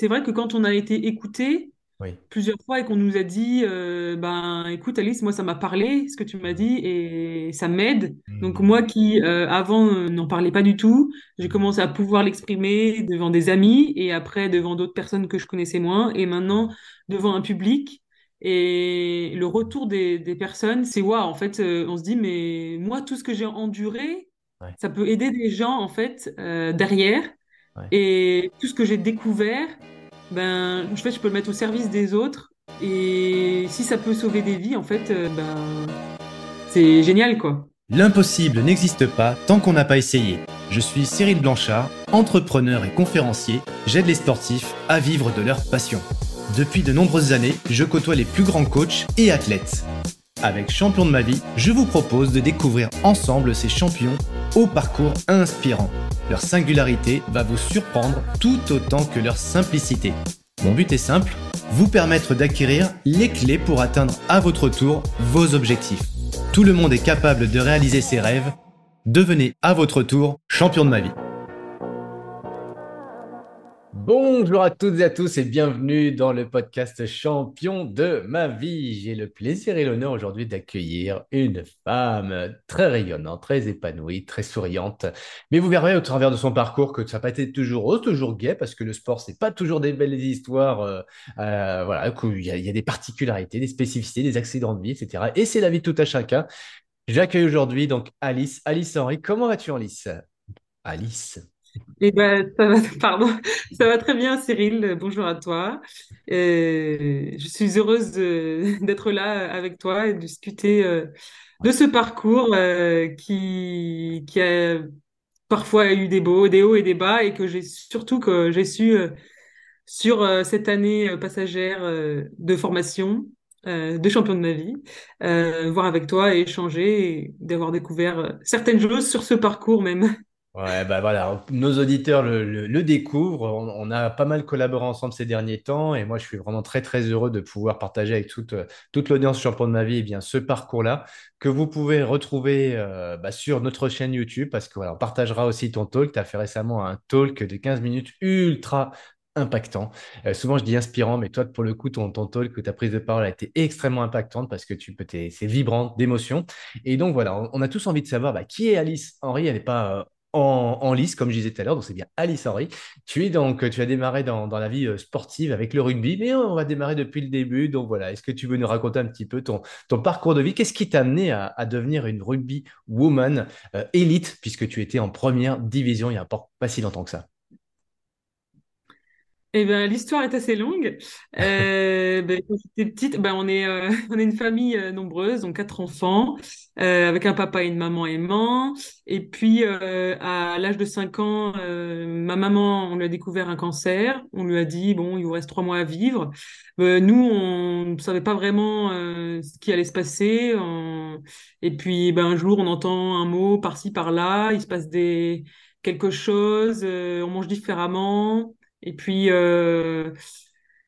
c'est vrai que quand on a été écouté Oui. plusieurs fois et qu'on nous a dit, euh, ben, écoute Alice, moi ça m'a parlé, ce que tu m'as dit, et ça m'aide. Donc Mhm. moi qui euh, avant euh, n'en parlais pas du tout, j'ai Mhm. commencé à pouvoir l'exprimer devant des amis et après devant d'autres personnes que je connaissais moins et maintenant devant un public. Et le retour des, des personnes, c'est waouh, en fait, euh, on se dit, mais moi, tout ce que j'ai enduré, Ouais, ça peut aider des gens, en fait, derrière. Ouais. Et tout ce que j'ai découvert, ben, en fait, je peux le mettre au service des autres. Et si ça peut sauver des vies, en fait, euh, ben, c'est génial, quoi. L'impossible n'existe pas tant qu'on n'a pas essayé. Je suis Cyril Blanchard, entrepreneur et conférencier. J'aide les sportifs à vivre de leur passion. Depuis de nombreuses années, je côtoie les plus grands coachs et athlètes. Avec Champion de ma vie, je vous propose de découvrir ensemble ces champions au parcours inspirant. Leur singularité va vous surprendre tout autant que leur simplicité. Mon but est simple, vous permettre d'acquérir les clés pour atteindre à votre tour vos objectifs. Tout le monde est capable de réaliser ses rêves. Devenez à votre tour champion de ma vie. Bonjour à toutes et à tous et bienvenue dans le podcast Champion de ma vie. J'ai le plaisir et l'honneur aujourd'hui d'accueillir une femme très rayonnante, très épanouie, très souriante. Mais vous verrez au travers de son parcours que ça n'a pas été toujours rose, toujours gai, parce que le sport, c'est pas toujours des belles histoires. euh, euh, voilà, qu'il y, a, il y a des particularités, des spécificités, des accidents de vie, etc. Et c'est la vie de tout à chacun. J'accueille aujourd'hui donc Alice. Alice Henry, comment vas-tu Alice? Alice? Et ben, ça va, pardon, ça va très bien, Cyril. Bonjour à toi. Euh, je suis heureuse d'être là avec toi et de discuter euh, de ce parcours euh, qui, a parfois eu des beaux, des hauts et des bas et que j'ai surtout que j'ai su sur cette année passagère de formation de champion de ma vie, voir avec toi et échanger et d'avoir découvert certaines choses sur ce parcours même. Ouais, bah voilà, nos auditeurs le, le- découvrent. On, a pas mal collaboré ensemble ces derniers temps et moi, je suis vraiment très, très heureux de pouvoir partager avec toute, toute l'audience champion de ma vie eh bien, ce parcours-là que vous pouvez retrouver euh, bah, sur notre chaîne YouTube parce que voilà, partagera aussi ton talk. Tu as fait récemment un talk de 15 minutes ultra impactant. Euh, souvent, je dis inspirant, mais toi, pour le coup, ton, ton talk, ta prise de parole a été extrêmement impactante parce que tu t'es- c'est vibrant d'émotion. Et donc, voilà, on, on a tous envie de savoir bah, qui est Alice Henry? Elle n'est pas. euh, en, lice, comme je disais tout à l'heure, donc c'est bien Alice Henry. Tu es donc, tu as démarré dans, la vie euh, sportive avec le rugby, mais on va démarrer depuis le début. Donc voilà, est-ce que tu veux nous raconter un petit peu ton, parcours de vie? Qu'est-ce qui t'a amené à, devenir une rugby woman euh, élite, puisque tu étais en première division il n'y a pas si longtemps que ça? Eh ben, l'histoire est assez longue. Euh, ben, quand j'étais petite, ben, on est, euh, on est une famille euh, nombreuse, donc quatre enfants, euh, avec un papa et une maman aimants. Et puis, euh, à l'âge de cinq ans, euh, ma maman, on lui a découvert un cancer. On lui a dit, bon, il vous reste trois mois à vivre. Nous, on ne savait pas vraiment ce qui allait se passer. On- Et puis, ben, un jour, on entend un mot par-ci, par-là. Il se passe des quelque chose. on mange différemment. Et puis, euh,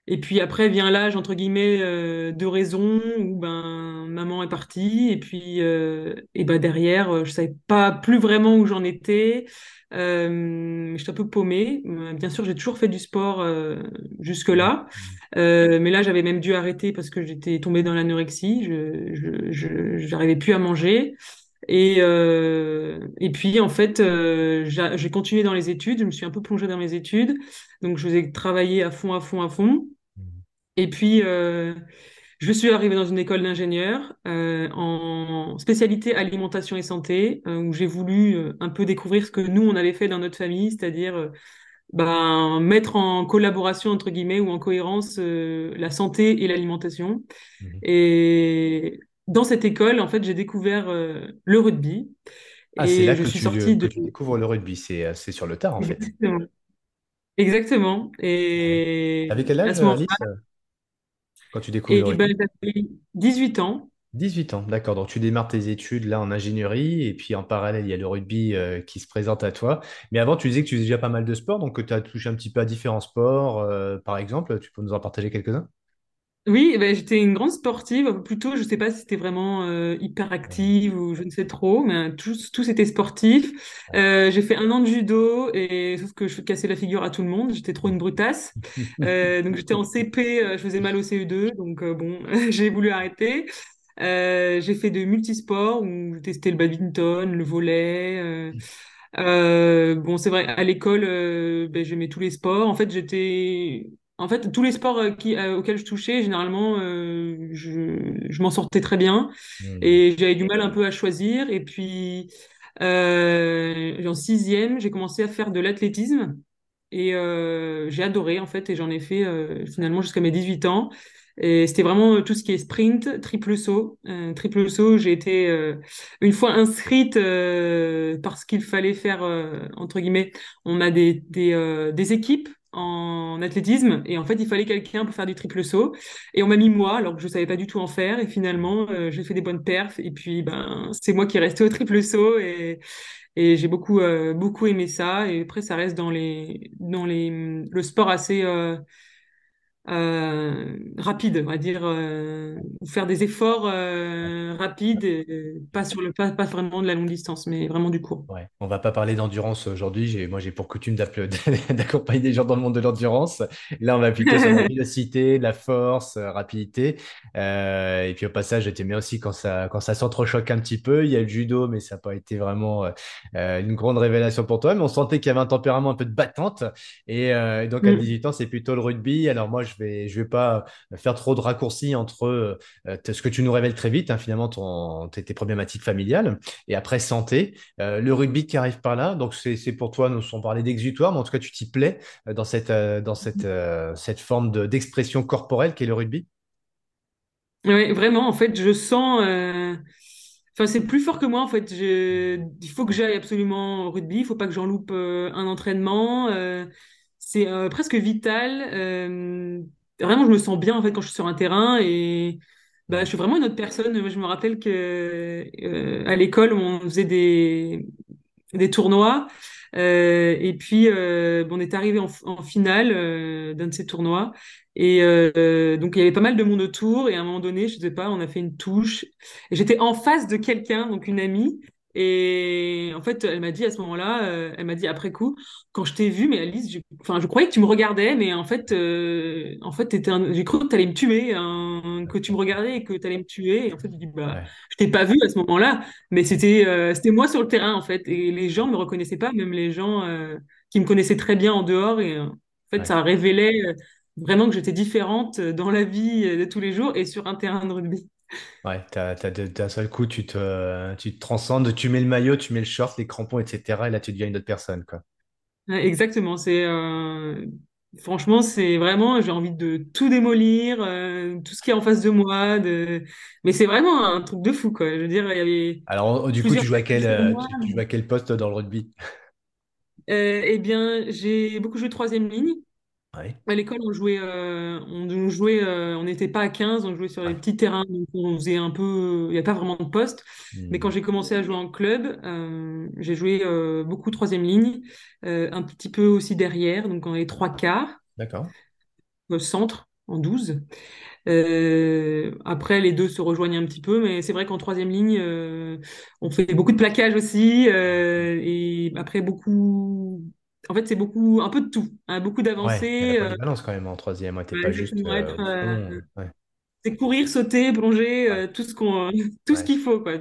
et puis après vient l'âge, entre guillemets, euh, de raison, où ben, maman est partie. Et puis, euh, et ben, derrière, euh, je savais pas plus vraiment où j'en étais. Euh, j'étais un peu paumée. Bien sûr, j'ai toujours fait du sport jusque-là. Mais là, j'avais même dû arrêter parce que j'étais tombée dans l'anorexie. Je, j'arrivais plus à manger. Et, et puis, en fait, j'ai continué dans les études. Je me suis un peu plongée dans mes études. Donc, je faisais travailler à fond, à fond, à fond. Et puis, euh, je suis arrivée dans une école d'ingénieur euh, en spécialité alimentation et santé, euh, où j'ai voulu un peu découvrir ce que nous, on avait fait dans notre famille, c'est-à-dire ben, mettre en collaboration, entre guillemets, ou en cohérence la santé et l'alimentation. Mhm. Et dans cette école, en fait, j'ai découvert le rugby Ah, c'est là je que suis tu, sortie que de... tu découvres le rugby, c'est c'est sur le tard en fait. Exactement. Et T'avais quel à âge, ce moment Alice, euh, quand tu découvres le et ben, rugby? j'avais 18 ans. 18 ans, d'accord. Donc tu démarres tes études là en ingénierie et puis en parallèle, il y a le rugby euh, qui se présente à toi. Mais avant, tu disais que tu faisais déjà pas mal de sports, donc tu as touché un petit peu à différents sports, euh, par exemple. Tu peux nous en partager quelques-uns? Oui, eh ben, j'étais une grande sportive. Plutôt, je sais pas si c'était vraiment euh, hyper active ou je ne sais trop, mais euh, tous, tous étaient sportifs. Euh, j'ai fait un an de judo et sauf que je cassais la figure à tout le monde. J'étais trop une brutasse. Euh, donc j'étais en CP, euh, je faisais mal au CE2, donc bon, j'ai voulu arrêter. J'ai fait de multisports où j'ai testé le badminton, le volley. euh, bon, c'est vrai, à l'école, ben, j'aimais tous les sports. En fait, j'étais, en fait, tous les sports euh, qui, euh, auxquels je touchais, généralement, euh, je, je m'en sortais très bien. Hmm. Et j'avais du mal un peu à choisir. Et puis, euh, en sixième, j'ai commencé à faire de l'athlétisme. Et j'ai adoré, en fait, et j'en ai fait finalement jusqu'à mes 18 ans. Et c'était vraiment tout ce qui est sprint, triple saut. Euh, triple saut, j'ai été euh, une fois inscrite euh, parce qu'il fallait faire, entre guillemets, on a des, des, des équipes en athlétisme. Et en fait il fallait quelqu'un pour faire du triple saut et on m'a mis moi alors que je savais pas du tout en faire. Et finalement euh, j'ai fait des bonnes perfs. Et puis ben c'est moi qui est resté au triple saut. Et et j'ai beaucoup euh, beaucoup aimé ça. Et après ça reste dans les dans les le sport assez euh, rapide, on va dire, euh, faire des efforts euh, rapides, et pas sur le pas, pas vraiment de la longue distance, mais vraiment du court. Ouais, on va pas parler d'endurance aujourd'hui. J'ai, moi, j'ai pour coutume d'accompagner des gens dans le monde de l'endurance. Là, on va plutôt sur la vélocité, la force, rapidité. Et puis au passage, j'aimais bien aussi quand ça, quand ça s'entrechoque un petit peu. Il y a le judo, mais ça n'a pas été vraiment une grande révélation pour toi. Mais on sentait qu'il y avait un tempérament un peu de battante. Et donc à Mm. 18 ans, c'est plutôt le rugby. Alors moi, je vais, je vais pas faire trop de raccourcis entre euh, ce que tu nous révèles très vite, hein, finalement, ton, tes tes problématiques familiales, et après santé. Euh, le rugby qui arrive par là, donc c'est pour toi, nous on parlait d'exutoire, mais en tout cas, tu t'y plais euh, dans cette, euh, dans cette, euh, cette forme de- d'expression corporelle qu'est le rugby? Ouais, vraiment, en fait, je sens. euh, Enfin, c'est plus fort que moi, en fait. Je... Il faut que j'aille absolument au rugby. Il faut pas que j'en loupe euh, un entraînement. euh, C'est euh, presque vital. euh, Vraiment, je me sens bien, en fait, quand je suis sur un terrain et bah, je suis vraiment une autre personne. Je me rappelle que euh, à l'école, on faisait des des tournois. Et puis, on est arrivé en, finale d'un de ces tournois. Et donc, il y avait pas mal de monde autour. Et à un moment donné, je sais pas, on a fait une touche. Et j'étais en face de quelqu'un, donc une amie. Et en fait, elle m'a dit à ce moment-là, euh, elle m'a dit après coup, quand je t'ai vue, mais Alice, je, enfin, je croyais que tu me regardais, mais en fait, euh, en fait, un- j'ai cru que tu allais me tuer, hein, que tu me regardais et que tu allais me tuer. Et en fait, je dis, bah, Ouais, je t'ai pas vu à ce moment-là. Mais c'était euh, c'était moi sur le terrain en fait et les gens me reconnaissaient pas, même les gens euh, qui me connaissaient très bien en dehors et en fait ouais, ça révélait vraiment que j'étais différente dans la vie de tous les jours et sur un terrain de rugby. Ouais. D'un seul coup, tu te, tu te transcendes, tu mets le maillot, tu mets le short, les crampons, etc. Et là, tu deviens une autre personne, quoi. Ouais, exactement, c'est euh, franchement c'est vraiment j'ai envie de tout démolir, euh, tout ce qui est en face de moi, de mais c'est vraiment un truc de fou quoi. Je veux dire il y avait Alors, oh, du coup, tu joues à quel, euh, moi. tu, tu joues à quel poste dans le rugby? Euh, eh bien j'ai beaucoup joué troisième ligne. Ouais, À l'école, on jouait, euh, on, on jouait, euh, on n'était pas à 15, on jouait sur les ouais. petits terrains, donc on faisait un peu, il n'y a pas vraiment de poste. Mais quand Hmm. j'ai commencé à jouer en club, euh, j'ai joué euh, beaucoup troisième ligne, euh, un petit peu aussi derrière, donc on est trois quarts, D'accord. au centre, en 12. Euh, après, les deux se rejoignent un petit peu, mais c'est vrai qu'en troisième ligne, euh, on fait beaucoup de plaquage aussi, euh, et après beaucoup. En fait, c'est beaucoup, un peu de tout, hein, beaucoup Ouais, il y a la d'avancées, euh, quand même en troisième. Ouais, t'es ouais, pas juste euh, être, euh. Ouais, c'est courir, sauter, plonger, ouais, euh, tout ce qu'on, tout ce ouais. qu'il faut, quoi.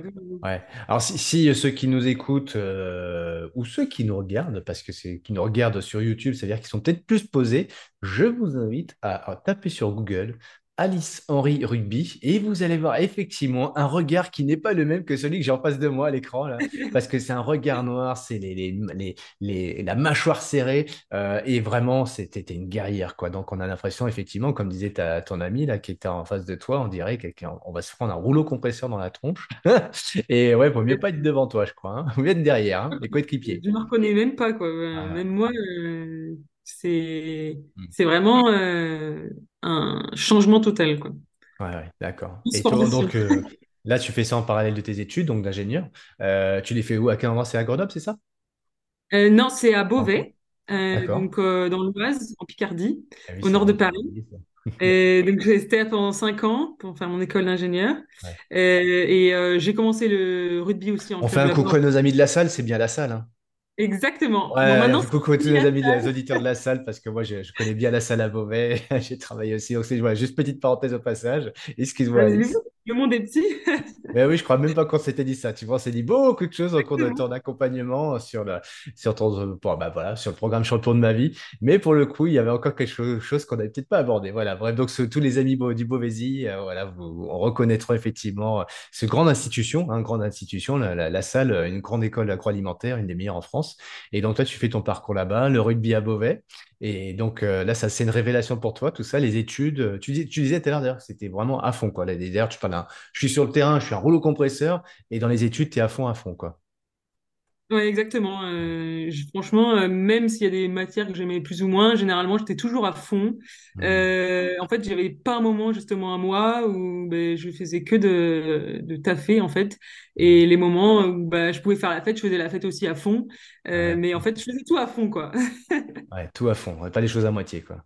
Ouais. Alors si, si, ceux qui nous écoutent euh, ou ceux qui nous regardent, parce que c'est qui nous regardent sur YouTube, c'est-à-dire qu'ils sont peut-être plus posés, je vous invite à, à taper sur Google Alice Henry Rugby et vous allez voir effectivement un regard qui n'est pas le même que celui que j'ai en face de moi à l'écran là, parce que c'est un regard noir, c'est les, les, les, les- la mâchoire serrée euh, et vraiment c'était une guerrière quoi. Donc on a l'impression effectivement, comme disait ta, ton ami là qui était en face de toi, on dirait quelqu'un, on va se prendre un rouleau compresseur dans la tronche. Et ouais, vaut mieux pas être devant toi, je crois. Hein. Vaut mieux être derrière, hein, les coéquipiers. Je me reconnais même pas, quoi. Euh, Ah Même moi, euh, c'est, ouais. c'est vraiment euh, un changement total, quoi. Ouais, ouais, d'accord. Et toi, donc euh, là, tu fais ça en parallèle de tes études, donc d'ingénieur. Euh, tu les fais où? À quel endroit? C'est à Grenoble, c'est ça? Euh, non, c'est à? Beauvais, donc dans l'Oise, en Picardie, Ah oui, au nord de Paris. Et donc, j'ai resté pendant cinq ans pour faire mon école d'ingénieur. Ouais. Et j'ai commencé le rugby aussi en On fait un coucou à nos amis de la salle, c'est bien la salle, hein. Exactement. Bon, Ouais, maintenant, un c'est coucou hein. amis, les auditeurs de la salle, parce que moi, je, je connais bien la salle à Beauvais. J'ai travaillé aussi. Donc, voilà, juste petite parenthèse au passage. Excuse-moi. Le monde est petit. Mais oui, je crois même pas qu'on s'était dit ça. Tu vois, on s'est dit beaucoup de choses au cours de ton accompagnement sur le, sur ton, bon, bah voilà, sur le programme champion de ma vie. Mais pour le coup, il y avait encore quelque chose, chose qu'on n'avait peut-être pas abordé. Voilà. Bref, donc ce- tous les amis du Beauvaisis, euh, voilà, vous, on reconnaîtra effectivement euh, ce grande institution, hein, grande institution, la, la, la salle, euh, une grande école agroalimentaire, une des meilleures en France. Et donc toi, tu fais ton parcours là-bas, le rugby à Beauvais. Et donc euh, là, ça, c'est une révélation pour toi, tout ça, les études. Tu, dis- tu disais tout à l'heure d'ailleurs c'était vraiment à fond, quoi. D'ailleurs, tu parles je suis sur le terrain, je suis un rouleau compresseur, et dans les études, tu es à fond, à fond, quoi. Ouais, exactement. Euh, je- franchement, euh, même s'il y a des matières que j'aimais plus ou moins, généralement, j'étais toujours à fond. Hmm. Euh, en fait, j'avais pas un moment justement à moi où ben, je faisais que de, de taffer, en fait. Et les moments où ben, je pouvais faire la fête, je faisais la fête aussi à fond. Ouais, mais en fait, je faisais tout à fond, quoi. ouais, tout à fond, pas les choses à moitié, quoi.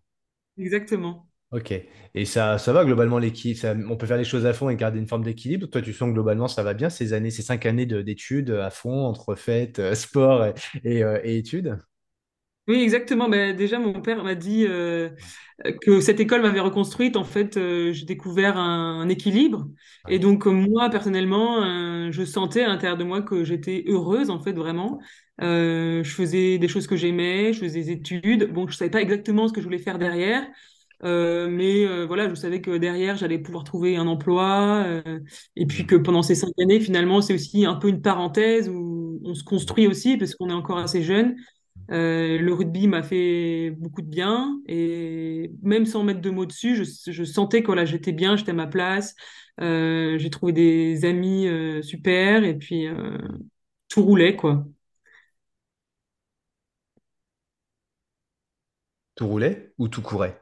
Exactement. Ok. Et ça, ça va globalement l'équipe, ça- on peut faire les choses à fond et garder une forme d'équilibre. Toi, tu sens que globalement ça va bien ces années, ces cinq années de- d'études à fond entre fêtes, euh, sport et, et, euh, et études? Oui, exactement. Ben, déjà, mon père m'a dit euh, que cette école m'avait reconstruite. En fait, euh, j'ai découvert un, un équilibre. Et Ouais. donc, euh, moi, personnellement, euh, je sentais à l'intérieur de moi que j'étais heureuse, en fait, vraiment. Euh, je faisais des choses que j'aimais, je faisais des études. Bon, je savais pas exactement ce que je voulais faire derrière. Euh, mais euh, voilà, je savais que derrière, j'allais pouvoir trouver un emploi. euh, et puis que Hmm. pendant ces cinq années, finalement, c'est aussi un peu une parenthèse où on se construit aussi parce qu'on est encore assez jeune. Le rugby m'a fait beaucoup de bien et même sans mettre de mots dessus, je, je sentais que voilà, j'étais bien, j'étais à ma place. J'ai trouvé des amis super et puis tout roulait quoi. Tout roulait ou tout courait?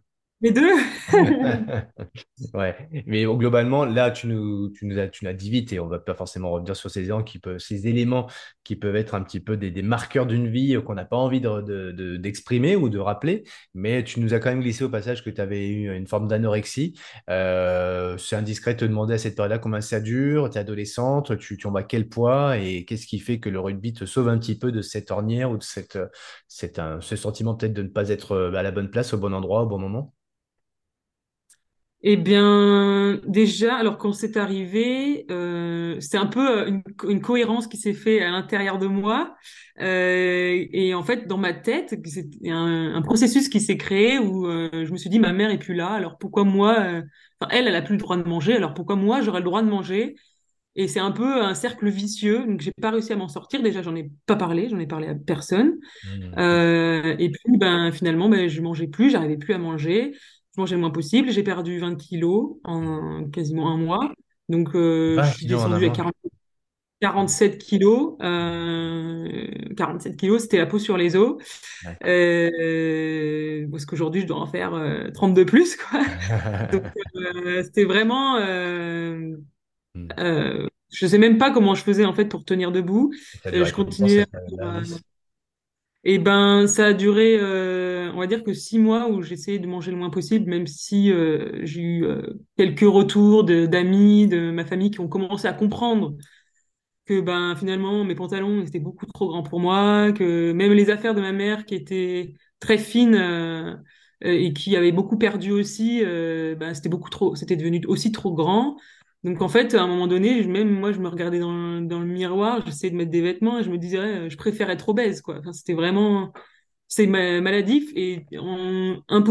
Les deux? Ouais, mais globalement, là, tu nous, tu nous as, tu dit vite et on va pas forcément revenir sur ces éléments qui peuvent, ces éléments qui peuvent être un petit peu des, des marqueurs d'une vie qu'on n'a pas envie de, de- de- d'exprimer ou de rappeler, mais tu nous as quand même glissé au passage que tu avais eu une forme d'anorexie. Euh, c'est indiscret de te demander à cette période-là combien ça dure, tu es adolescente, tu, en bats quel poids et qu'est-ce qui fait que le rugby te sauve un petit peu de cette ornière ou de cette, un- ce sentiment peut-être de ne pas être euh, à la bonne place, au bon endroit, au bon moment? Eh bien, déjà, alors quand c'est arrivé, euh, c'est un peu euh, une, une cohérence qui s'est fait à l'intérieur de moi. Euh, et en fait, dans ma tête, c'est un, un processus qui s'est créé où euh, je me suis dit, ma mère est plus là, alors pourquoi moi, euh, enfin, elle, elle a plus le droit de manger, alors pourquoi moi, j'aurais le droit de manger? Et c'est un peu un cercle vicieux, donc j'ai pas réussi à m'en sortir. Déjà, j'en ai pas parlé, j'en ai parlé à personne. Euh, et puis, ben, finalement, ben, je mangeais plus, j'arrivais plus à manger. Je mangeais le moins possible. J'ai perdu 20 kilos en quasiment un mois. Donc, euh, je 20 suis descendue à mois. 40 47 kilos. Euh, 47 kilos, c'était la peau sur les os. Euh, parce qu'aujourd'hui, je dois en faire euh, 32 plus, quoi. Donc, euh, c'était vraiment... Euh, Hmm. euh, je sais même pas comment je faisais, en fait, pour tenir debout. Euh, je continuais à? Et ben, ça a duré, euh, on va dire que six mois où j'essayais de manger le moins possible, même si euh, j'ai eu euh, quelques retours de- d'amis, de, ma famille qui ont commencé à comprendre que ben finalement mes pantalons étaient beaucoup trop grands pour moi, que même les affaires de ma mère qui étaient très fines et qui avaient beaucoup perdu aussi, ben, c'était beaucoup trop, c'était devenu aussi trop grand. Donc en fait, à un moment donné, même moi, je me regardais dans, le- dans le miroir, j'essayais de mettre des vêtements et je me disais, je préfère être obèse, quoi. Enfin, c'était vraiment, c'est ma- maladif et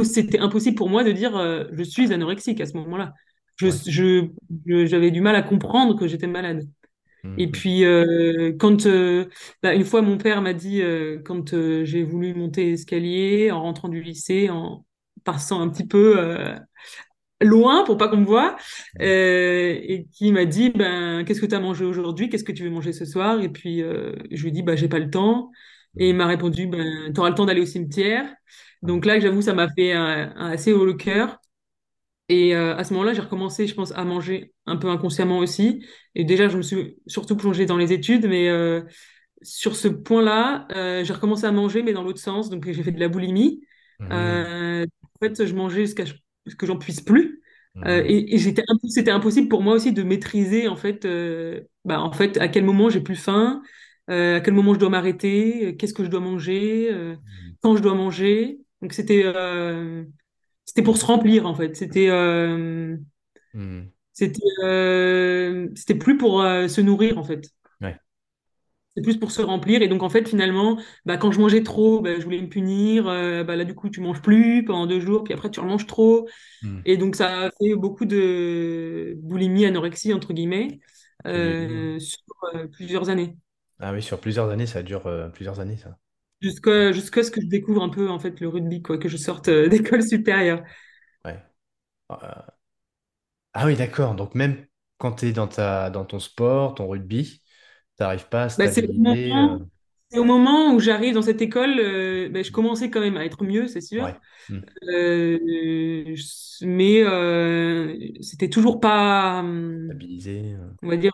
c'était impossible pour moi de dire, euh, je suis anorexique à ce moment-là. Je, Ouais. je, je- j'avais du mal à comprendre que j'étais malade. Et Mhm. puis, euh, quand euh, bah, une fois mon père m'a dit, quand j'ai voulu monter l'escalier en rentrant du lycée, en passant un petit peu loin pour pas qu'on me voie, euh, et qui m'a dit, ben, qu'est-ce que tu as mangé aujourd'hui? Qu'est-ce que tu veux manger ce soir? Et puis, euh, je lui ai dit, bah, j'ai pas le temps. Et il m'a répondu, ben, tu auras le temps d'aller au cimetière. Donc là, j'avoue, ça m'a fait un, un assez haut le cœur. Et euh, à ce moment-là, j'ai recommencé, je pense, à manger un peu inconsciemment aussi. Et déjà, je me suis surtout plongée dans les études, mais euh, sur ce point-là, euh, j'ai recommencé à manger, mais dans l'autre sens. Donc, j'ai fait de la boulimie. Mhm. Euh, fait, je mangeais jusqu'à que j'en puisse plus. Euh, Mhm. et et j'étais imp- c'était impossible pour moi aussi de maîtriser en fait, euh, bah, en fait à quel moment j'ai plus faim, euh, à quel moment je dois m'arrêter, qu'est-ce que je dois manger, Mhm. quand je dois manger. Donc c'était c'était pour se remplir en fait. C'était Mhm. c'était c'était plus pour se nourrir en fait. C'est plus pour se remplir. Et donc, en fait, finalement, bah, quand je mangeais trop, bah, je voulais me punir. Euh, bah, là, du coup, tu manges plus pendant deux jours, puis après, tu remanges trop. Mhm. Et donc, ça a fait beaucoup de boulimie, anorexie, entre guillemets, euh, sur euh, plusieurs années. Ah oui, sur plusieurs années, ça dure plusieurs années, ça. Jusqu'à ce que je découvre un peu, en fait, le rugby, quoi, que je sorte d'école supérieure. Ouais. Euh, Ah oui, d'accord. Donc même quand tu es dans ta, dans ton sport, ton rugby, n'arrives pas à Bah, c'est au stabiliser. euh, moment, c'est au moment où j'arrive dans cette école, euh, bah, je commençais quand même à être mieux, c'est sûr. Ouais. Hmm. Euh, mais euh, c'était toujours pas, hum, Stabiliser. euh, on va dire,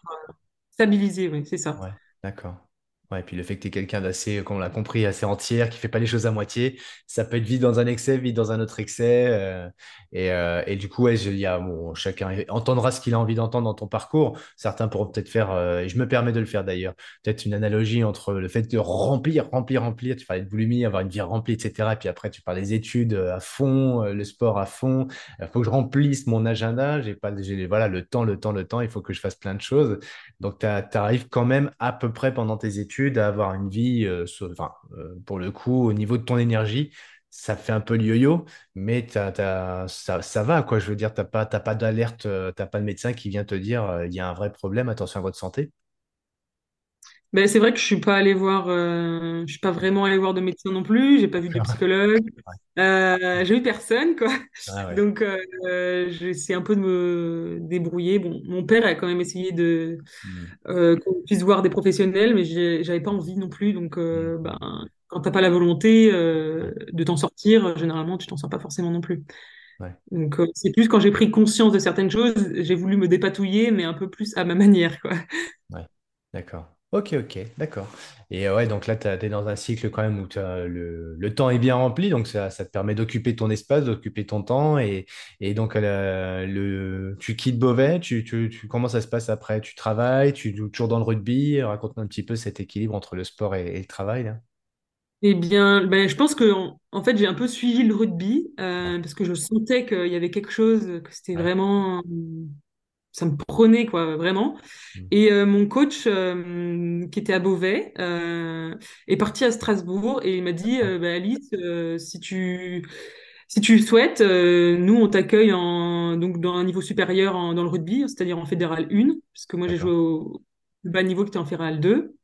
stabilisé, oui, c'est ça. Ouais, d'accord. Et puis le fait que tu es quelqu'un d'assez, comme on l'a compris, assez entière, qui fait pas les choses à moitié, ça peut être vite dans un excès, vite dans un autre excès. euh, et, euh, et du coup, ouais, y a, bon, chacun entendra ce qu'il a envie d'entendre dans ton parcours. Certains pourront peut-être faire, euh, et je me permets de le faire d'ailleurs, peut-être une analogie entre le fait de remplir, remplir, remplir. Tu parlais de boulimie, avoir une vie remplie, etc. Et puis après, tu parles des études à fond, le sport à fond. Il faut que je remplisse mon agenda. J'ai pas, voilà, le temps, le temps, le temps. Il faut que je fasse plein de choses. Donc, tu arrives quand même à peu près pendant tes études à avoir une vie, euh, enfin, euh, pour le coup, au niveau de ton énergie, ça fait un peu le yo-yo, mais ça, ça va, quoi. Je veux dire, pas, t'as pas d'alerte, euh, t'as pas de médecin qui vient te dire, il y a un vrai problème, attention à votre santé. Ben, c'est vrai que je suis pas allée voir, euh, je suis pas vraiment allée voir de médecin non plus, j'ai pas vu de psychologue, euh, j'ai eu personne, quoi. Ah ouais. Donc, euh, j'ai essayé un peu de me débrouiller. Bon, mon père a quand même essayé de Hmm. euh, qu'on puisse voir des professionnels, mais j'avais pas envie non plus. Donc, euh, ben, Hmm. quand t'as pas la volonté de t'en sortir, généralement, tu t'en sors pas forcément non plus. Ouais. Donc, c'est plus quand j'ai pris conscience de certaines choses, j'ai voulu me dépatouiller, mais un peu plus à ma manière, quoi. Ouais, d'accord. Ok, ok, d'accord. Et euh, ouais, donc là, tu es dans un cycle quand même où t'as le, le temps est bien rempli, donc ça, ça te permet d'occuper ton espace, d'occuper ton temps. Et, et donc, euh, le, tu quittes Beauvais, tu, tu, tu- comment ça se passe après? Tu travailles, tu joues toujours dans le rugby? Raconte-moi un petit peu cet équilibre entre le sport et, et le travail, là. Eh bien, ben, je pense que en, en fait, j'ai un peu suivi le rugby euh, parce que je sentais qu'il y avait quelque chose, que c'était ouais. vraiment, ça me prenait, quoi, vraiment. Mm. Et euh, mon coach, euh, qui était à Beauvais, euh, est parti à Strasbourg et il m'a dit, Ben, Alice, si tu, si tu le souhaites, nous, on t'accueille en, donc dans un niveau supérieur en- dans le rugby, c'est-à-dire en fédéral 1, parce que moi, j'ai joué au bas niveau qui était en fédéral 2.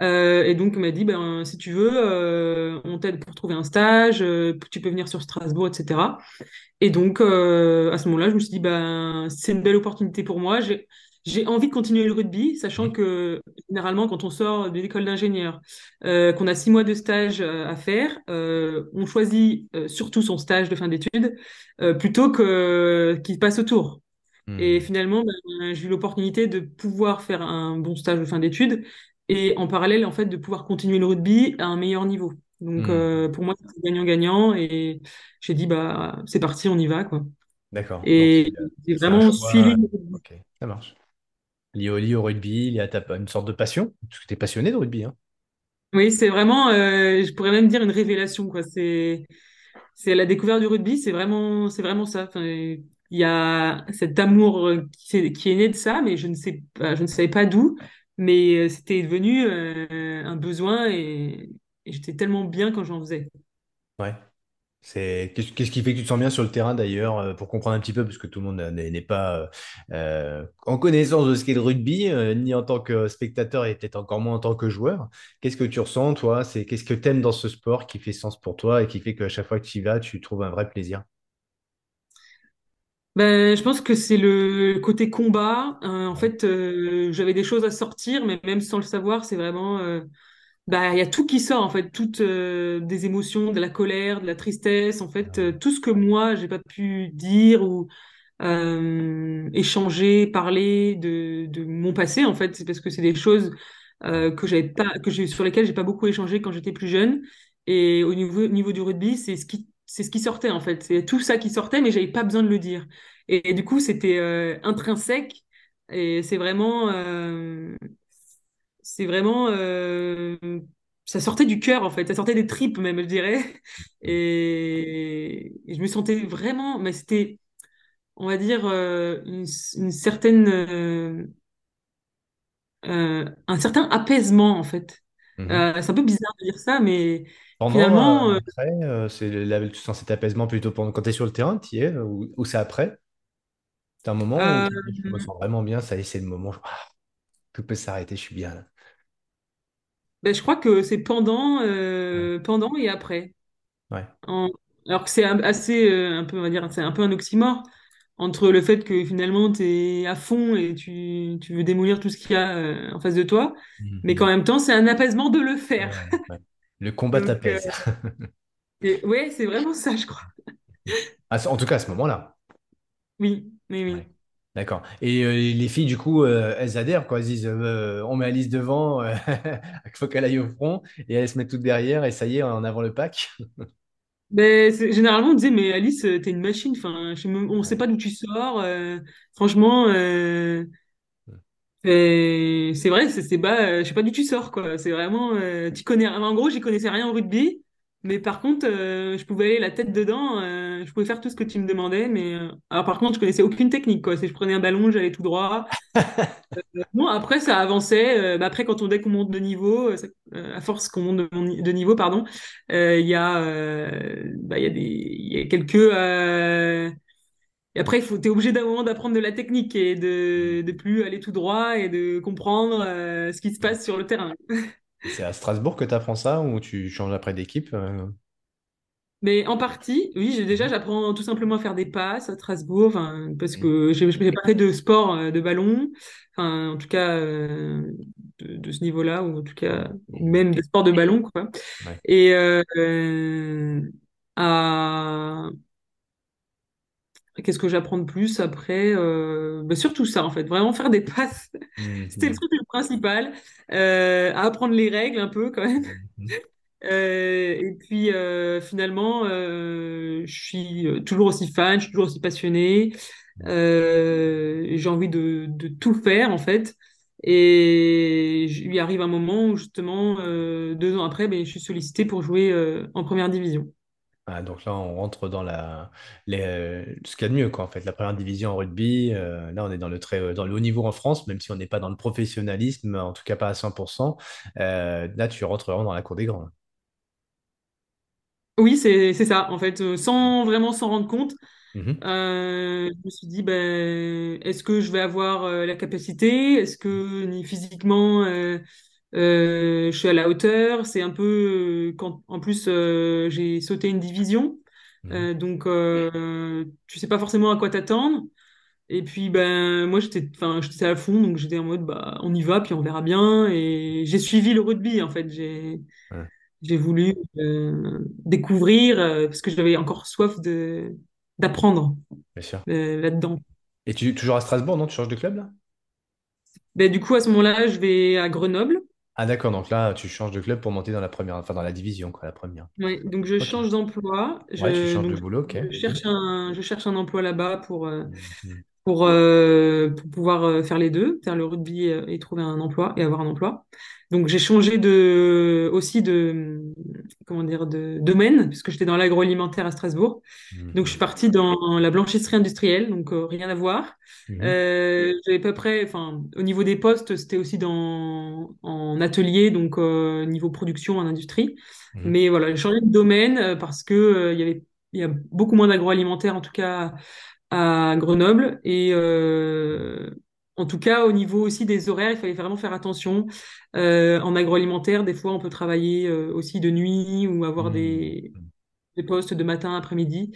Euh, et donc, il m'a dit, ben, si tu veux, euh, on t'aide pour trouver un stage, euh, tu peux venir sur Strasbourg, etc. Et donc, à ce moment-là, je me suis dit, ben, c'est une belle opportunité pour moi. J'ai, j'ai envie de continuer le rugby, sachant que généralement, quand on sort de l'école d'ingénieur, qu'on a six mois de stage à faire, on choisit surtout son stage de fin d'études plutôt que qu'il passe au tour. Et finalement, ben, j'ai eu l'opportunité de pouvoir faire un bon stage de fin d'études et en parallèle, en fait, de pouvoir continuer le rugby à un meilleur niveau. Donc, Mm. euh, pour moi, c'est gagnant-gagnant et j'ai dit, bah, c'est parti, on y va, quoi. D'accord. Et j'ai vraiment suivi. Ok, ça marche. Lié au, lié au rugby, lié à ta, une sorte de passion, parce que tu es passionné de rugby, hein. Oui, c'est vraiment, euh, je pourrais même dire une révélation, quoi. C'est, c'est la découverte du rugby, c'est vraiment, c'est vraiment ça. Enfin, il y a cet amour euh, qui, est- qui est né de ça, mais je ne sais pas, je ne savais pas d'où, mais euh, c'était devenu euh, un besoin et, j'étais tellement bien quand j'en faisais. Ouais. C'est qu'est-ce qui fait que tu te sens bien sur le terrain d'ailleurs, euh, pour comprendre un petit peu, parce que tout le monde n'est pas en connaissance de ce qu'est le rugby, ni en tant que spectateur et peut-être encore moins en tant que joueur. Qu'est-ce que tu ressens, toi? C'est qu'est-ce que tu aimes dans ce sport qui fait sens pour toi et qui fait qu'à chaque fois que tu y vas, tu trouves un vrai plaisir? Ben, je pense que c'est le côté combat. Euh, en fait, euh, j'avais des choses à sortir, mais même sans le savoir, c'est vraiment euh, Bah, il y a tout qui sort en fait, toutes euh, des émotions, de la colère, de la tristesse, en fait, euh, tout ce que moi j'ai pas pu dire ou euh, échanger, parler de, de mon passé en fait, c'est parce que c'est des choses euh, que j'avais pas, que j'ai sur lesquelles j'ai pas beaucoup échangé quand j'étais plus jeune. Et au niveau, au niveau du rugby, c'est ce qui c'est ce qui sortait en fait. C'est tout ça qui sortait, mais j'avais pas besoin de le dire. Et, et du coup, c'était euh, intrinsèque. Et c'est vraiment, euh, c'est vraiment, euh, ça sortait du cœur en fait. Ça sortait des tripes même, je dirais. Et, et je me sentais vraiment, mais c'était, on va dire, une, une certaine, un certain apaisement en fait. Euh, c'est un peu bizarre de dire ça, mais finalement, euh, euh, après, euh, c'est sens cet apaisement plutôt pendant, quand tu es sur le terrain, tu y es, ou, ou c'est après? C'est un moment où euh, je me sens vraiment bien, ça y est, c'est le moment, ah, tout peut s'arrêter, je suis bien là. ben, je crois que c'est pendant, Ouais. euh, pendant et après. Ouais. En- Alors que c'est un- assez, euh, un peu, on va dire, c'est un peu un oxymore entre le fait que finalement tu es à fond et tu, tu veux démolir tout ce qu'il y a euh, en face de toi, mais qu'en Mhm. même temps c'est un apaisement de le faire. Ouais, ouais. Le combat euh, t'apaise. et- ouais, c'est vraiment ça, je crois. Ah, En tout cas, à ce moment-là. Oui, oui, Ouais. oui. D'accord. Et euh, les filles, du coup, euh, elles adhèrent, quoi. Elles disent, euh, on met Alice devant, euh, il faut qu'elle aille au front, et elles se mettent toutes derrière, et ça y est, en avant le pack. Ben, c'est- généralement, on disait, mais Alice, euh, t'es une machine. Enfin, on sait Ouais. pas d'où tu sors. euh, franchement, euh, c'est vrai, c'est c'est bas, euh, je sais pas d'où tu sors, quoi. C'est vraiment, euh, tu connais, en gros, j'y connaissais rien au rugby, mais par contre, euh, je pouvais aller la tête dedans, euh, je pouvais faire tout ce que tu me demandais, mais alors par contre, je connaissais aucune technique, quoi. Si je prenais un ballon, j'allais tout droit. Bon, après, ça avançait. bah, après, quand on dès qu'on monte de niveau, ça- à force qu'on monte de, de niveau, pardon, il y a, bah, il y a des, il y a quelques, euh, et après, faut, t'es obligé d'un moment d'apprendre de la technique et de, de plus aller tout droit et de comprendre euh, ce qui se passe sur le terrain. C'est à Strasbourg que tu apprends ça, ou tu changes après d'équipe? euh? Mais en partie, oui, déjà, j'apprends tout simplement à faire des passes à Strasbourg, parce Mhm. que j'ai j'ai pas fait de sport euh, de ballon, enfin, en tout cas, euh, de, de ce niveau-là, ou en tout cas, Mhm. même des sports de ballon, quoi. Ouais. Et euh, à, Qu'est-ce que j'apprends de plus après? Euh, bah, surtout ça, en fait. Vraiment faire des passes. C'était le Mhm. truc le principal. Euh, à apprendre les règles un peu quand même. Mhm. Euh, et puis finalement, je suis toujours aussi fan, je suis toujours aussi passionnée. J'ai envie de, de tout faire en fait. Et il arrive un moment où justement, deux ans après, ben, je suis sollicitée pour jouer en première division. Ah, donc là, on rentre dans la, les, euh, ce qu'il y a de mieux, quoi, en fait. La première division en rugby, euh, là, on est dans le très, dans le haut niveau en France, même si on n'est pas dans le professionnalisme, en tout cas pas à 100%. Euh, là, tu rentres vraiment dans la cour des grands. Oui, c'est ça, en fait, euh, sans vraiment s'en rendre compte. Euh, je me suis dit, ben, est-ce que je vais avoir euh, la capacité? Est-ce que ni physiquement, euh, euh, je suis à la hauteur? C'est un peu euh, quand, en plus, euh, j'ai sauté une division. Euh, donc euh, tu sais pas forcément à quoi t'attendre. Et puis ben, moi j'étais, enfin, j'étais à fond, donc j'étais en mode, bah, on y va, puis on verra bien. Et j'ai suivi le rugby, en fait. J'ai Ouais, j'ai voulu euh, découvrir euh, parce que j'avais encore soif de d'apprendre euh, là-dedans. Et tu toujours à Strasbourg, non? Tu changes de club, là? Ben, du coup, à ce moment-là, je vais à Grenoble. Ah, d'accord. Donc là, tu changes de club pour monter dans la première, enfin, dans la division, quoi, la première. Ouais, donc je change d'emploi. Ouais, tu Je, changes de boulot, ok. je cherche un, je cherche un emploi là-bas pour, euh, Mhm. Pour, euh, pour pouvoir euh, faire les deux, faire le rugby euh, et trouver un emploi et avoir un emploi. Donc j'ai changé de aussi de comment dire de domaine puisque j'étais dans l'agroalimentaire à Strasbourg. Donc je suis partie dans la blanchisserie industrielle, donc euh, rien à voir. Mhm. Euh, j'avais à peu près, enfin au niveau des postes, c'était aussi dans en atelier, donc niveau production en industrie. Mhm. Mais voilà, j'ai changé de domaine parce que il y avait il y a beaucoup moins d'agroalimentaire en tout cas à Grenoble. Et euh, en tout cas, au niveau aussi des horaires, il fallait vraiment faire attention. Euh, en agroalimentaire, des fois, on peut travailler euh, aussi de nuit ou avoir Mhm. des, des postes de matin, après-midi.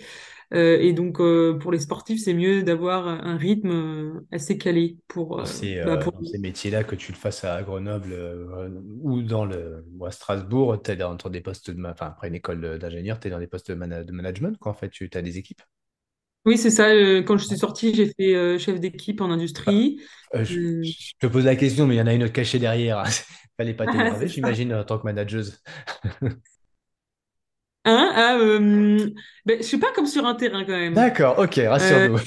Euh, et donc, euh, pour les sportifs, c'est mieux d'avoir un rythme assez calé pour, dans euh, ces, bah, pour... dans ces métiers-là, que tu le fasses à Grenoble ou dans le, ou à Strasbourg, tu es dans, dans des postes de, enfin, après une école d'ingénieur, tu es dans des postes de, de management, quoi, en fait, tu as des équipes? Oui, c'est ça. euh, quand je suis sortie, j'ai fait euh, chef d'équipe en industrie. euh, je, je te pose la question, mais il y en a une autre cachée derrière. Fallait pas ah, t'énerver, j'imagine, en tant que manageuse. Hein, ah, ben, je suis pas comme sur un terrain quand même. D'accord, ok, rassure-nous.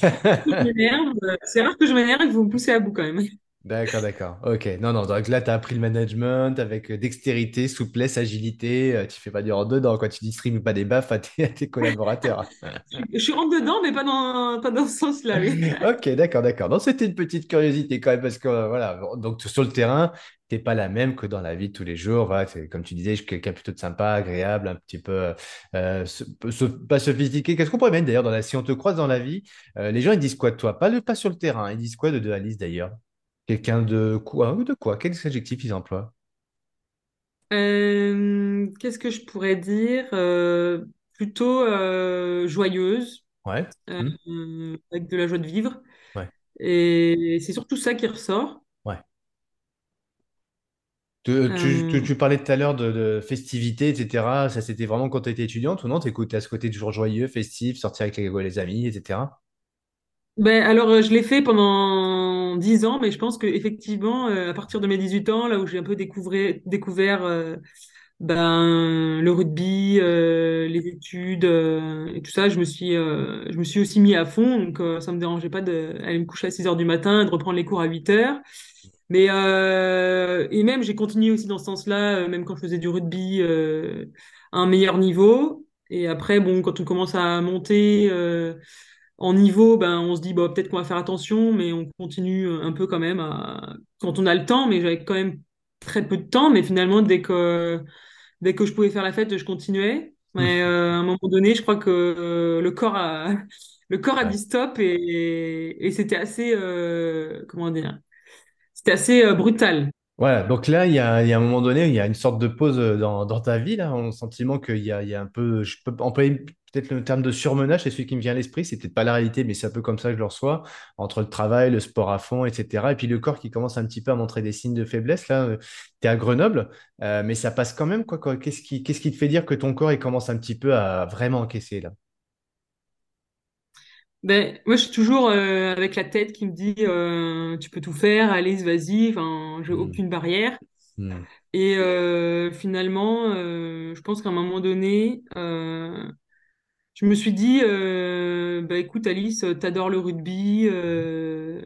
C'est rare que je m'énerve et que vous me poussez à bout quand même. D'accord, d'accord. Ok. Non, non. Donc là, tu as appris le management avec euh, dextérité, souplesse, agilité. euh, Tu fais pas du rentre-dedans, quoi. Tu distribues pas des baffes à tes, à tes collaborateurs. Je, je suis rentre dedans, mais pas dans, pas dans ce sens-là, oui. Ok, d'accord, d'accord. Donc, c'était une petite curiosité quand même, parce que euh, voilà. Donc, sur le terrain, t'es pas la même que dans la vie de tous les jours. Voilà, c'est, comme tu disais, je suis quelqu'un plutôt de sympa, agréable, un petit peu euh, so- so- pas sophistiqué. Qu'est-ce qu'on pourrait mettre d'ailleurs dans la... si on te croise dans la vie, euh, les gens ils disent quoi de toi? Pas, le, pas sur le terrain. Ils disent quoi de, de Alice d'ailleurs? Quelqu'un de quoi ou de quoi? Quels adjectifs ils emploient? Euh, qu'est-ce que je pourrais dire? Euh, plutôt euh, joyeuse, Ouais. euh, Hmm. avec de la joie de vivre. Ouais. Et c'est surtout ça qui ressort. Ouais. Tu, tu, tu- Euh, tu parlais tout à l'heure de, de festivités, etc. Ça, c'était vraiment quand tu étais étudiante ou non? T'écoutes à ce côté toujours joyeux, festif, sortir avec les, les amis, etc. ben, alors, euh, je l'ai fait pendant 10 ans, mais je pense que effectivement, euh, à partir de mes 18 ans, là où j'ai un peu découvert, découvert euh, ben, le rugby, euh, les études et tout ça, je me suis, je me suis aussi mis à fond. Donc, ça me dérangeait pas d'aller me coucher à 6 heures du matin et de reprendre les cours à 8 heures. Mais et même j'ai continué aussi dans ce sens-là, même quand je faisais du rugby à un meilleur niveau. Et après, bon, quand on commence à monter en niveau, ben on se dit bon peut-être qu'on va faire attention, mais on continue un peu quand même à... quand on a le temps. Mais j'avais quand même très peu de temps. Mais finalement, dès que dès que je pouvais faire la fête, je continuais. Mais euh, à un moment donné, je crois que euh, le corps a le corps a dit stop et, et c'était assez euh, comment dire c'était assez euh, brutal. Voilà, donc là, il y a, il y a un moment donné, il y a une sorte de pause euh, dans, dans ta vie, là, on sentiment qu'il y a, il y a un peu, je peux employer peut-être le terme de surmenage, c'est celui qui me vient à l'esprit, c'est peut-être pas la réalité, mais c'est un peu comme ça que je le reçois, entre le travail, le sport à fond, etc. Et puis le corps qui commence un petit peu à montrer des signes de faiblesse, là, tu es à Grenoble, euh, mais ça passe quand même, quoi, quoi. Qu'est-ce qui, qu'est-ce qui te fait dire que ton corps, il commence un petit peu à vraiment encaisser, là? Ben, moi, je suis toujours euh, avec la tête qui me dit euh, tu peux tout faire, allez, vas-y. Enfin, j'ai Hmm, aucune barrière. hmm, Et euh, finalement, euh, je pense qu'à un moment donné, euh, je me suis dit euh, bah écoute, Alice, t'adores le rugby. euh,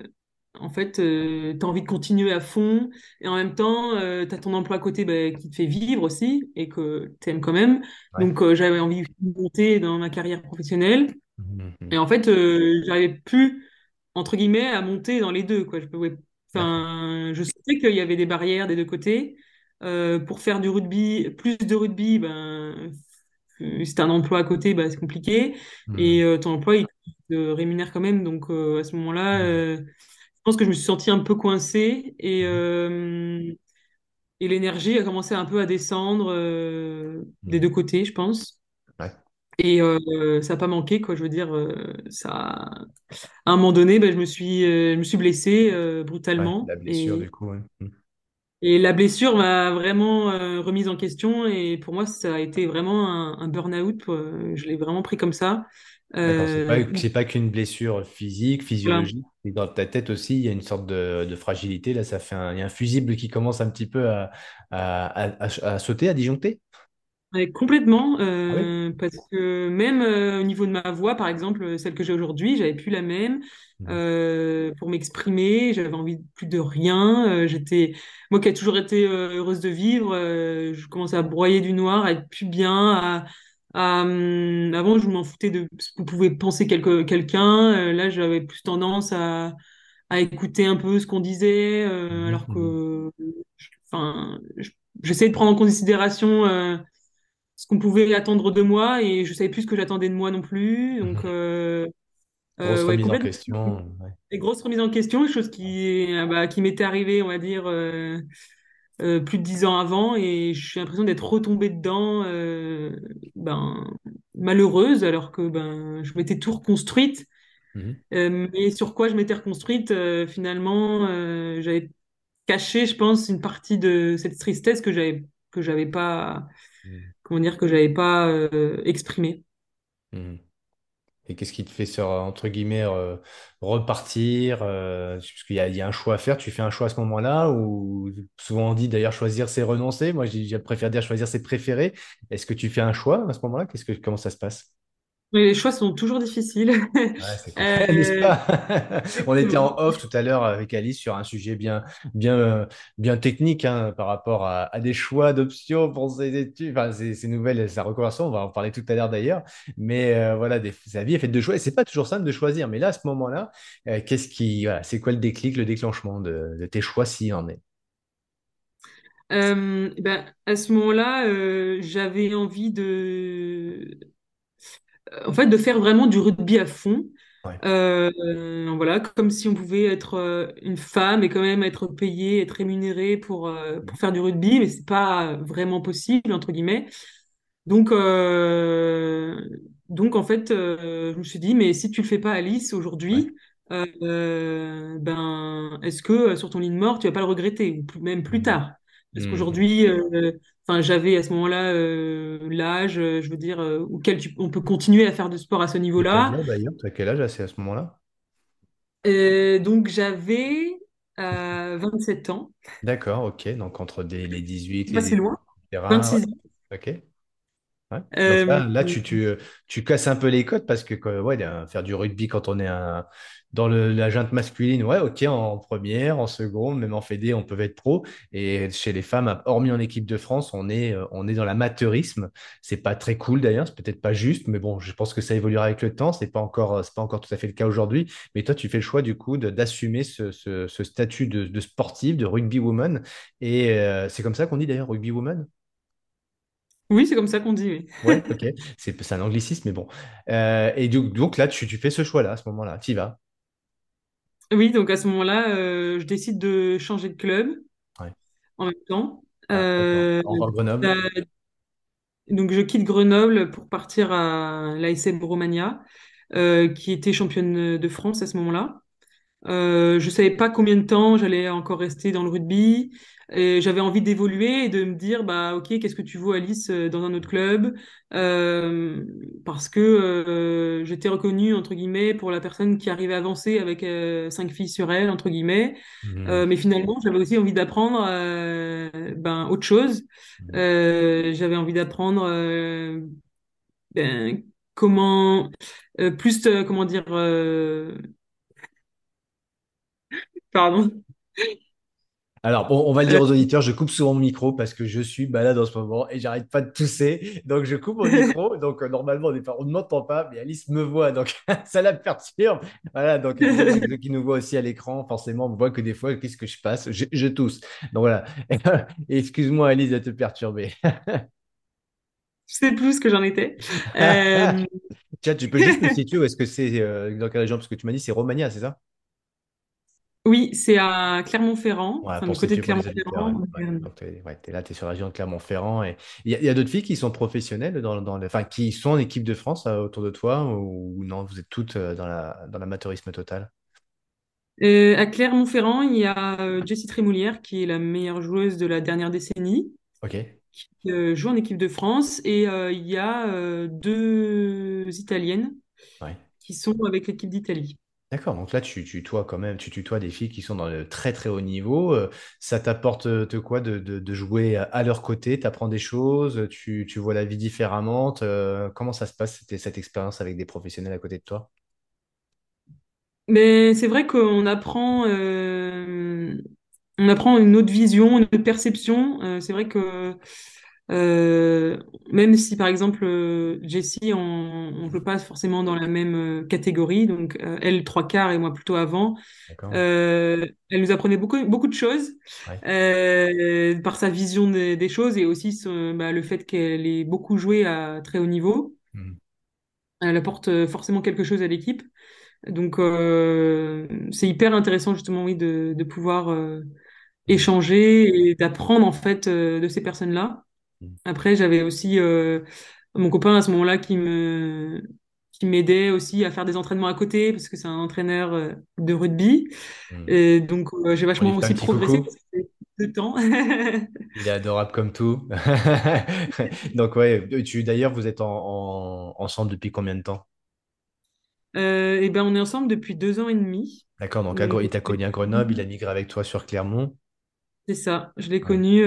en fait, euh, t'as envie de continuer à fond. Et en même temps, euh, t'as ton emploi à côté bah, qui te fait vivre aussi et que t'aimes quand même. ouais. Donc, euh, j'avais envie de monter dans ma carrière professionnelle. Hmm, Et en fait, euh, j'arrivais plus, entre guillemets, à monter dans les deux, quoi. Je pouvais, enfin, je qu'il y avait des barrières des deux côtés. Euh, pour faire du rugby, plus de rugby, ben, si t'as un emploi à côté, ben, c'est compliqué. Hmm, Et euh, ton emploi, il te rémunère quand même. Donc, euh, à ce moment-là, hmm, euh, je pense que je me suis sentie un peu coincée et, euh, et l'énergie a commencé un peu à descendre des deux côtés, je pense. Ouais, Et ça n'a pas manqué, quoi. Je veux dire, ça, à un moment donné, ben, je me suis, je me suis blessée ouais, brutalement la blessure, et, du coup, ouais. Et la blessure m'a vraiment euh, remise en question et pour moi, ça a été vraiment un, un burn-out. euh, je l'ai vraiment pris comme ça. D'accord, c'est pas, Euh, c'est pas qu'une blessure physique, physiologique, et dans ta tête aussi, il y a une sorte de, de fragilité. Là, ça fait un, il y a un fusible qui commence un petit peu à- à- à sauter, à disjoncter. Ouais, complètement, Ah oui? euh, parce que même euh, au niveau de ma voix, par exemple, celle que j'ai aujourd'hui, j'avais plus la même euh, pour m'exprimer. J'avais envie de plus de rien. euh, j'étais, moi qui ai toujours été euh, heureuse de vivre, euh, je commençais à broyer du noir, à être plus bien. À, à, hum, avant, je m'en foutais de ce que pouvait penser quelqu'un. Euh, là, j'avais plus tendance à, à écouter un peu ce qu'on disait, euh, Mhm, alors mhm, que, enfin, je- j'essayais de prendre en considération. Ce qu'on pouvait attendre de moi et je savais plus ce que j'attendais de moi non plus. Donc, mhm. euh, Grosse euh, ouais, remise en question. ouais. Des grosses remises en question, chose qui, euh, bah, qui m'était arrivée, on va dire, euh, euh, plus de dix ans avant et j'ai l'impression d'être retombée dedans, ben, malheureuse, alors que ben, je m'étais tout reconstruite. Euh, mais sur quoi je m'étais reconstruite, finalement, j'avais caché, je pense, une partie de cette tristesse que j'avais que j'avais pas, comment dire, que j'avais pas euh, exprimée. mhm. Et qu'est-ce qui te fait, entre guillemets, euh, repartir euh, Parce qu'il y a un choix à faire. Tu fais un choix à ce moment-là ou souvent on dit d'ailleurs choisir c'est renoncer. Moi, je je préfère dire choisir c'est préférer. Est-ce que tu fais un choix à ce moment-là? Qu'est-ce que, comment ça se passe? Les choix sont toujours difficiles. Ouais, clair, Euh, pas? On était en off tout à l'heure avec Alice sur un sujet bien, bien, euh, bien technique hein, par rapport à, à des choix d'options pour ces études, enfin, ces nouvelles, sa reconversion. On va en parler tout à l'heure d'ailleurs. Mais euh, voilà, des, sa vie est faite de choix et c'est pas toujours simple de choisir. Mais là, à ce moment-là, euh, qu'est-ce qui, voilà, c'est quoi le déclic, le déclenchement de, de tes choix s'il en est? Ben, à ce moment-là, j'avais envie de, en fait, de faire vraiment du rugby à fond. Ouais. Euh, voilà, comme si on pouvait être euh, une femme et quand même être payée, être rémunérée pour, euh, pour faire du rugby, mais c'est pas vraiment possible, entre guillemets. Donc, euh, donc en fait, euh, je me suis dit, mais si tu le fais pas, Alice, aujourd'hui, ben, est-ce que sur ton lit de mort, tu vas pas le regretter, ou même plus Mhm. tard? Parce Mhm. qu'aujourd'hui, enfin, j'avais à ce moment-là euh, l'âge, euh, je veux dire, euh, auquel tu- on peut continuer à faire du sport à ce niveau-là. d'ailleurs? Tu as quel âge à ce à ce moment-là? Euh, donc, j'avais euh, sept ans, D'accord, ok. Donc entre des- les 18, c'est les pas si 18, loin, etc. 26 ans. Ok. Ouais. Euh, là, là tu, tu, euh, tu casses un peu les codes parce que ouais, euh, faire du rugby quand on est un- dans le, la junte masculine, ouais, ok, en première, en seconde, même en fédé, on peut être pro. Et chez les femmes, hormis en équipe de France, on est, euh, on est dans l'amateurisme. C'est pas très cool d'ailleurs, c'est peut-être pas juste, mais bon, je pense que ça évoluera avec le temps. C'est pas encore, euh, c'est pas encore tout à fait le cas aujourd'hui. Mais toi, tu fais le choix du coup d'assumer ce, ce, ce statut de, de sportive, de rugby woman. Et euh, c'est comme ça qu'on dit d'ailleurs rugby woman? Oui, c'est comme ça qu'on dit, oui. Ouais, ok. C'est un anglicisme, mais bon. Euh, et donc, donc là, tu, tu fais ce choix-là, à ce moment-là. Tu y vas. Oui, donc à ce moment-là, euh, je décide de changer de club Ouais. en même temps. Ah. Euh, En, en Grenoble. euh, donc je quitte Grenoble pour partir à l'ASM Romagna, euh, qui était championne de France à ce moment-là. Euh, je savais pas combien de temps j'allais encore rester dans le rugby. Et j'avais envie d'évoluer et de me dire, bah, ok, qu'est-ce que tu vaux, Alice, euh, dans un autre club? Euh, parce que euh, j'étais reconnue, entre guillemets, pour la personne qui arrivait à avancer avec euh, cinq filles sur elle, entre guillemets. Euh, mais finalement, j'avais aussi envie d'apprendre euh, ben, autre chose. Euh, j'avais envie d'apprendre euh, ben, comment, euh, plus, euh, comment dire, euh, pardon. Alors, bon, on va le dire aux auditeurs, je coupe souvent mon micro parce que je suis malade en ce moment et j'arrête pas de tousser. Donc, je coupe mon micro. Donc, euh, normalement, on ne m'entend pas, mais Alice me voit. Donc, ça la perturbe. Voilà. Donc, ceux qui nous voient aussi à l'écran, forcément, voient que des fois, qu'est-ce que je passe? Je, je tousse. Donc, voilà. Excuse-moi, Alice, de te perturber. Je sais plus ce que j'en étais. Euh, Tiens, tu peux juste me situer où est-ce que c'est, euh, dans quelle région? Parce que tu m'as dit c'est Romagna, c'est ça? Oui, c'est à Clermont-Ferrand, Voilà, enfin du côté de. Ouais. Clermont-Ferrand. Ouais. Euh, tu es, ouais, là, tu es sur la région de Clermont-Ferrand. Et il y a, d'autres filles qui sont professionnelles, dans, enfin, qui sont en équipe de France euh, autour de toi, ou non, vous êtes toutes euh, dans la, dans l'amateurisme total? euh, à Clermont-Ferrand, il y a euh, Jessie Trémoulière, qui est la meilleure joueuse de la dernière décennie, qui joue en équipe de France, et il y a deux Italiennes Ouais. qui sont avec l'équipe d'Italie. D'accord, donc là, tu tutoies quand même, tu tutoies des filles qui sont dans le très très haut niveau. Euh, ça t'apporte euh, de quoi de, de- jouer à leur côté? Tu apprends des choses, tu, tu vois la vie différemment? euh, comment ça se passe, cette, expérience avec des professionnels à côté de toi? Mais c'est vrai qu'on apprend, on apprend une autre vision, une autre perception. C'est vrai que même si par exemple euh, Jessie, on ne joue pas forcément dans la même euh, catégorie, donc euh, elle trois quarts et moi plutôt avant, euh, elle nous apprenait beaucoup, beaucoup de choses Ouais. euh, par sa vision des, des choses et aussi bah, le fait qu'elle ait beaucoup joué à très haut niveau. Mhm. Elle apporte forcément quelque chose à l'équipe. Donc, euh, c'est hyper intéressant justement, oui, de, de pouvoir euh, échanger et d'apprendre en fait euh, de ces personnes-là. Après, j'avais aussi euh, mon copain à ce moment-là qui me qui m'aidait aussi à faire des entraînements à côté parce que c'est un entraîneur euh, de rugby. Mhm. Et donc, euh, j'ai vachement aussi progressé de temps. Il est adorable comme tout. Donc, ouais, tu, d'ailleurs, vous êtes en, en- ensemble depuis combien de temps? Et ben, on est ensemble depuis deux ans et demi. D'accord, donc il t'a connu à Grenoble, il a migré avec toi sur Clermont. c'est ça. Je l'ai Ouais, connu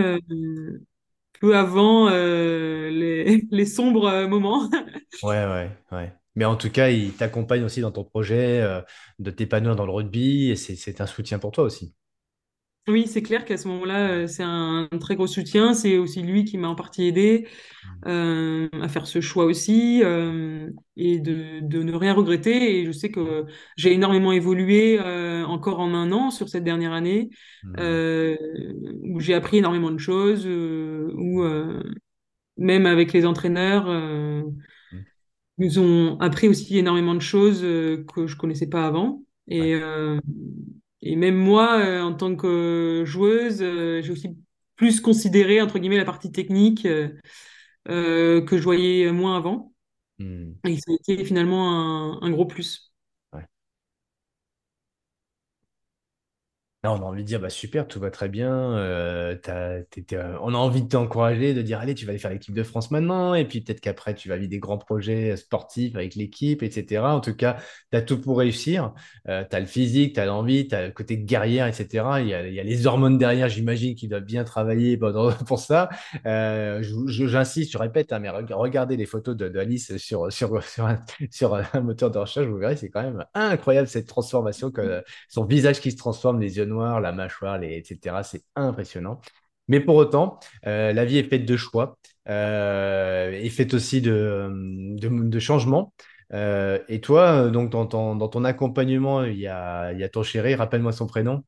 peu avant euh, les, sombres euh, moments. ouais, ouais. ouais. Mais en tout cas, il t'accompagne aussi dans ton projet euh, de t'épanouir dans le rugby et c'est un soutien pour toi aussi. Oui, c'est clair qu'à ce moment-là, euh, c'est un, un très gros soutien. C'est aussi lui qui m'a en partie aidé euh, à faire ce choix aussi euh, et de, de ne rien regretter. Et je sais que j'ai énormément évolué euh, encore en un an sur cette dernière année, euh, où j'ai appris énormément de choses, où même avec les entraîneurs, Hmm. nous ont appris aussi énormément de choses que je connaissais pas avant. Et, et même moi, euh, en tant que joueuse, euh, j'ai aussi plus considéré, entre guillemets, la partie technique euh, que je voyais moins avant. Hmm. Et ça a été finalement un, un gros plus. Là, on a envie de dire, bah super, tout va très bien. euh, t'as- euh, on a envie de t'encourager, de dire, allez, tu vas aller faire l'équipe de France maintenant. Et puis peut-être qu'après, tu vas vivre des grands projets sportifs avec l'équipe, etc. En tout cas, tu as tout pour réussir. Euh, tu as le physique, tu as l'envie, tu as le côté guerrière, etc. Il y a, les hormones derrière, j'imagine, qui doivent bien travailler pour ça. J'insiste, je répète, hein, mais reg- regardez les photos de, sur, un, moteur de recherche, vous verrez, c'est quand même incroyable cette transformation son visage qui se transforme, les yeux la mâchoire, etc. C'est impressionnant. Mais pour autant, euh, la vie est faite de choix, euh, est faite aussi de, changements. Euh, et toi, donc dans ton, dans ton accompagnement, il y a, il y a ton chéri, rappelle-moi son prénom.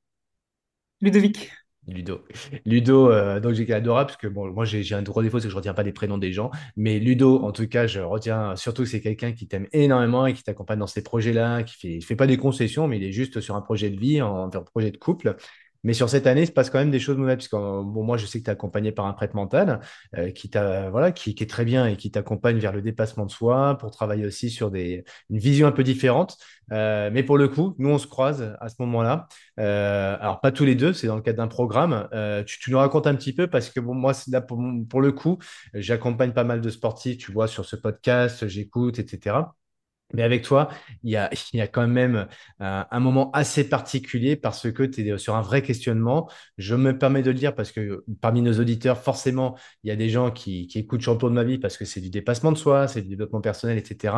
Ludovic. Ludo. Ludo, euh, donc j'ai adorable parce que bon, moi j'ai un gros défaut, c'est que je retiens pas des prénoms des gens. Mais Ludo, en tout cas, je retiens surtout que c'est quelqu'un qui t'aime énormément et qui t'accompagne dans ces projets-là, qui fait, il fait pas des concessions, mais il est juste sur un projet de vie, en, un projet de couple. Mais sur cette année, il se passe quand même des choses nouvelles, parce que euh, bon, moi je sais que tu es accompagné par un prêtre mental euh, qui t'a, voilà, qui, qui est très bien et qui t'accompagne vers le dépassement de soi pour travailler aussi sur des, une vision un peu différente. Euh, mais pour le coup, nous on se croise à ce moment-là. Euh, alors, pas tous les deux, c'est dans le cadre d'un programme. Euh, tu, tu nous racontes un petit peu parce que bon, moi, là pour, pour le coup, j'accompagne pas mal de sportifs, tu vois, sur ce podcast, j'écoute, etc. Mais avec toi, il y a, quand même euh, un moment assez particulier parce que tu es sur un vrai questionnement. Je me permets de le dire parce que parmi nos auditeurs, forcément, il y a des gens qui, écoutent Champion de ma vie parce que c'est du dépassement de soi, c'est du développement personnel, etc.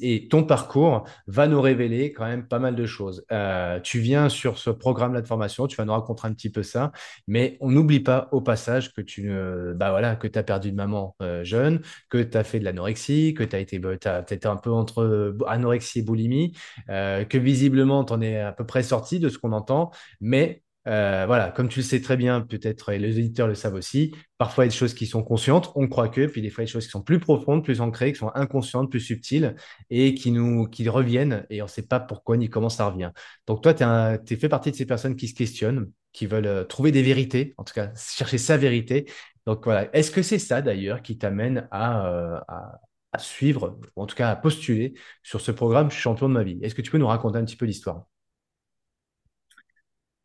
Et ton parcours va nous révéler quand même pas mal de choses. Euh, tu viens sur ce programme-là de formation, tu vas nous raconter un petit peu ça, mais on n'oublie pas au passage que tu bah as perdu une maman euh, jeune que tu as fait de l'anorexie, que tu as été t'étais un peu entre euh, anorexie et boulimie, euh, que visiblement tu en es à peu près sorti de ce qu'on entend, mais euh, voilà, comme tu le sais très bien, peut-être et les auditeurs le savent aussi, parfois il y a des choses qui sont conscientes, on croit que, puis des fois il y a des choses qui sont plus profondes, plus ancrées, qui sont inconscientes, plus subtiles et qui nous qui reviennent et on ne sait pas pourquoi ni comment ça revient. Donc toi, tu fait partie de ces personnes qui se questionnent, qui veulent trouver des vérités, en tout cas chercher sa vérité. Donc voilà, est-ce que c'est ça d'ailleurs qui t'amène à, à suivre, ou en tout cas à postuler sur ce programme Champion de ma vie? Est-ce que tu peux nous raconter un petit peu l'histoire?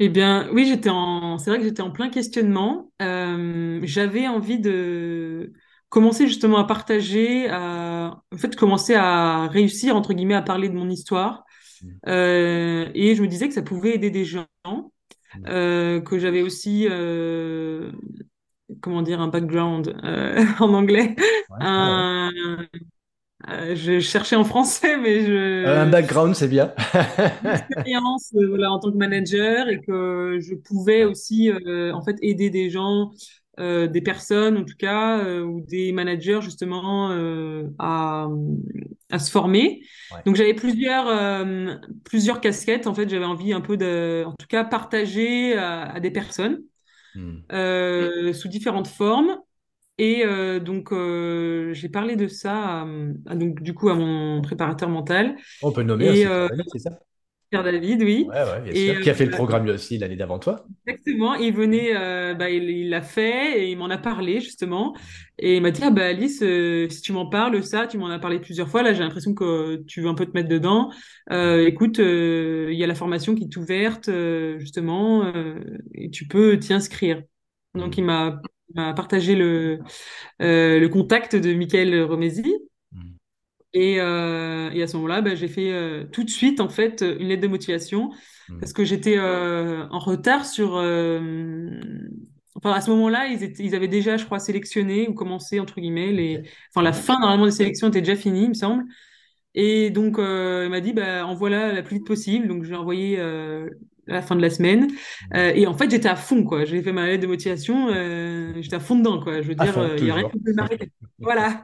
Eh bien, oui, j'étais en, c'est vrai que j'étais en plein questionnement. Euh, j'avais envie de commencer justement à partager, à, en fait, commencer à réussir, entre guillemets, à parler de mon histoire. Mm, Euh, et je me disais que ça pouvait aider des gens, mm. euh, que j'avais aussi, comment dire, un background euh, en anglais. Ouais, ouais, ouais. Un, euh, je cherchais en français, mais Euh, un je, background, c'est bien. expérience euh, voilà, en tant que manager et que je pouvais aussi euh, en fait aider des gens, euh, des personnes en tout cas, euh, ou des managers justement euh, à, à se former. ouais. Donc j'avais plusieurs, euh, plusieurs casquettes. En fait, j'avais envie un peu de, en tout cas, partager à, à des personnes Mm. euh, sous différentes formes. Et euh, donc, euh, j'ai parlé de ça à- à- donc, du coup, à mon préparateur mental. On peut le nommer Et euh, c'est ça? Pierre David, oui. Ouais, ouais, bien Et sûr. Qui a fait le euh, programme lui aussi l'année d'avant toi? exactement, il venait, euh, bah, il l'a fait et il m'en a parlé justement. Et il m'a dit, ah bah Alice, euh, si tu m'en parles, ça, tu m'en as parlé plusieurs fois. Là, j'ai l'impression que tu veux un peu te mettre dedans. Euh, écoute, il y a la formation qui est ouverte justement euh, et tu peux t'y inscrire. Donc il Mm, m'a il m'a partagé le euh, le contact de Michael Romesi. Et, euh, et à ce moment-là, ben, j'ai fait euh, tout de suite en fait une lettre de motivation Hmm. parce que j'étais euh, en retard sur. Enfin, à ce moment-là, ils étaient, ils avaient déjà, je crois, sélectionné ou commencé entre guillemets les. Enfin, la fin normalement des sélections était déjà finie, il me semble. Et donc, il m'a dit, bah, envoie-la la plus vite possible. Donc, je l'ai envoyé à la fin de la semaine. Hmm. Euh, et en fait, j'étais à fond, quoi. J'ai fait ma lettre de motivation. euh, j'étais à fond dedans, quoi. Je veux À dire, euh, il y a rien qui peut m'arrêter. Voilà.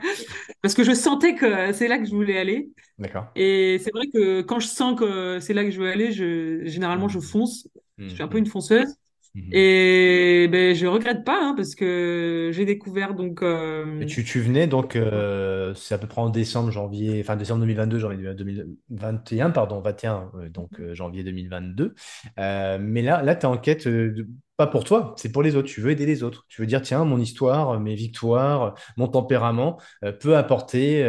Parce que je sentais que c'est là que je voulais aller. D'accord. Et c'est vrai que quand je sens que c'est là que je veux aller, je, généralement, je Hmm. fonce. Je suis un peu Hmm. une fonceuse. Hmm. Et ben, je regrette pas, hein, parce que j'ai découvert donc. Et euh, tu, tu venais donc, euh, c'est à peu près en décembre, janvier, enfin décembre 2022, janvier 2021, pardon, 21, euh, donc euh, janvier 2022. Euh, mais là, là tu es en quête, de- pas pour toi, c'est pour les autres. Tu veux aider les autres. Tu veux dire, tiens, mon histoire, mes victoires, mon tempérament peut apporter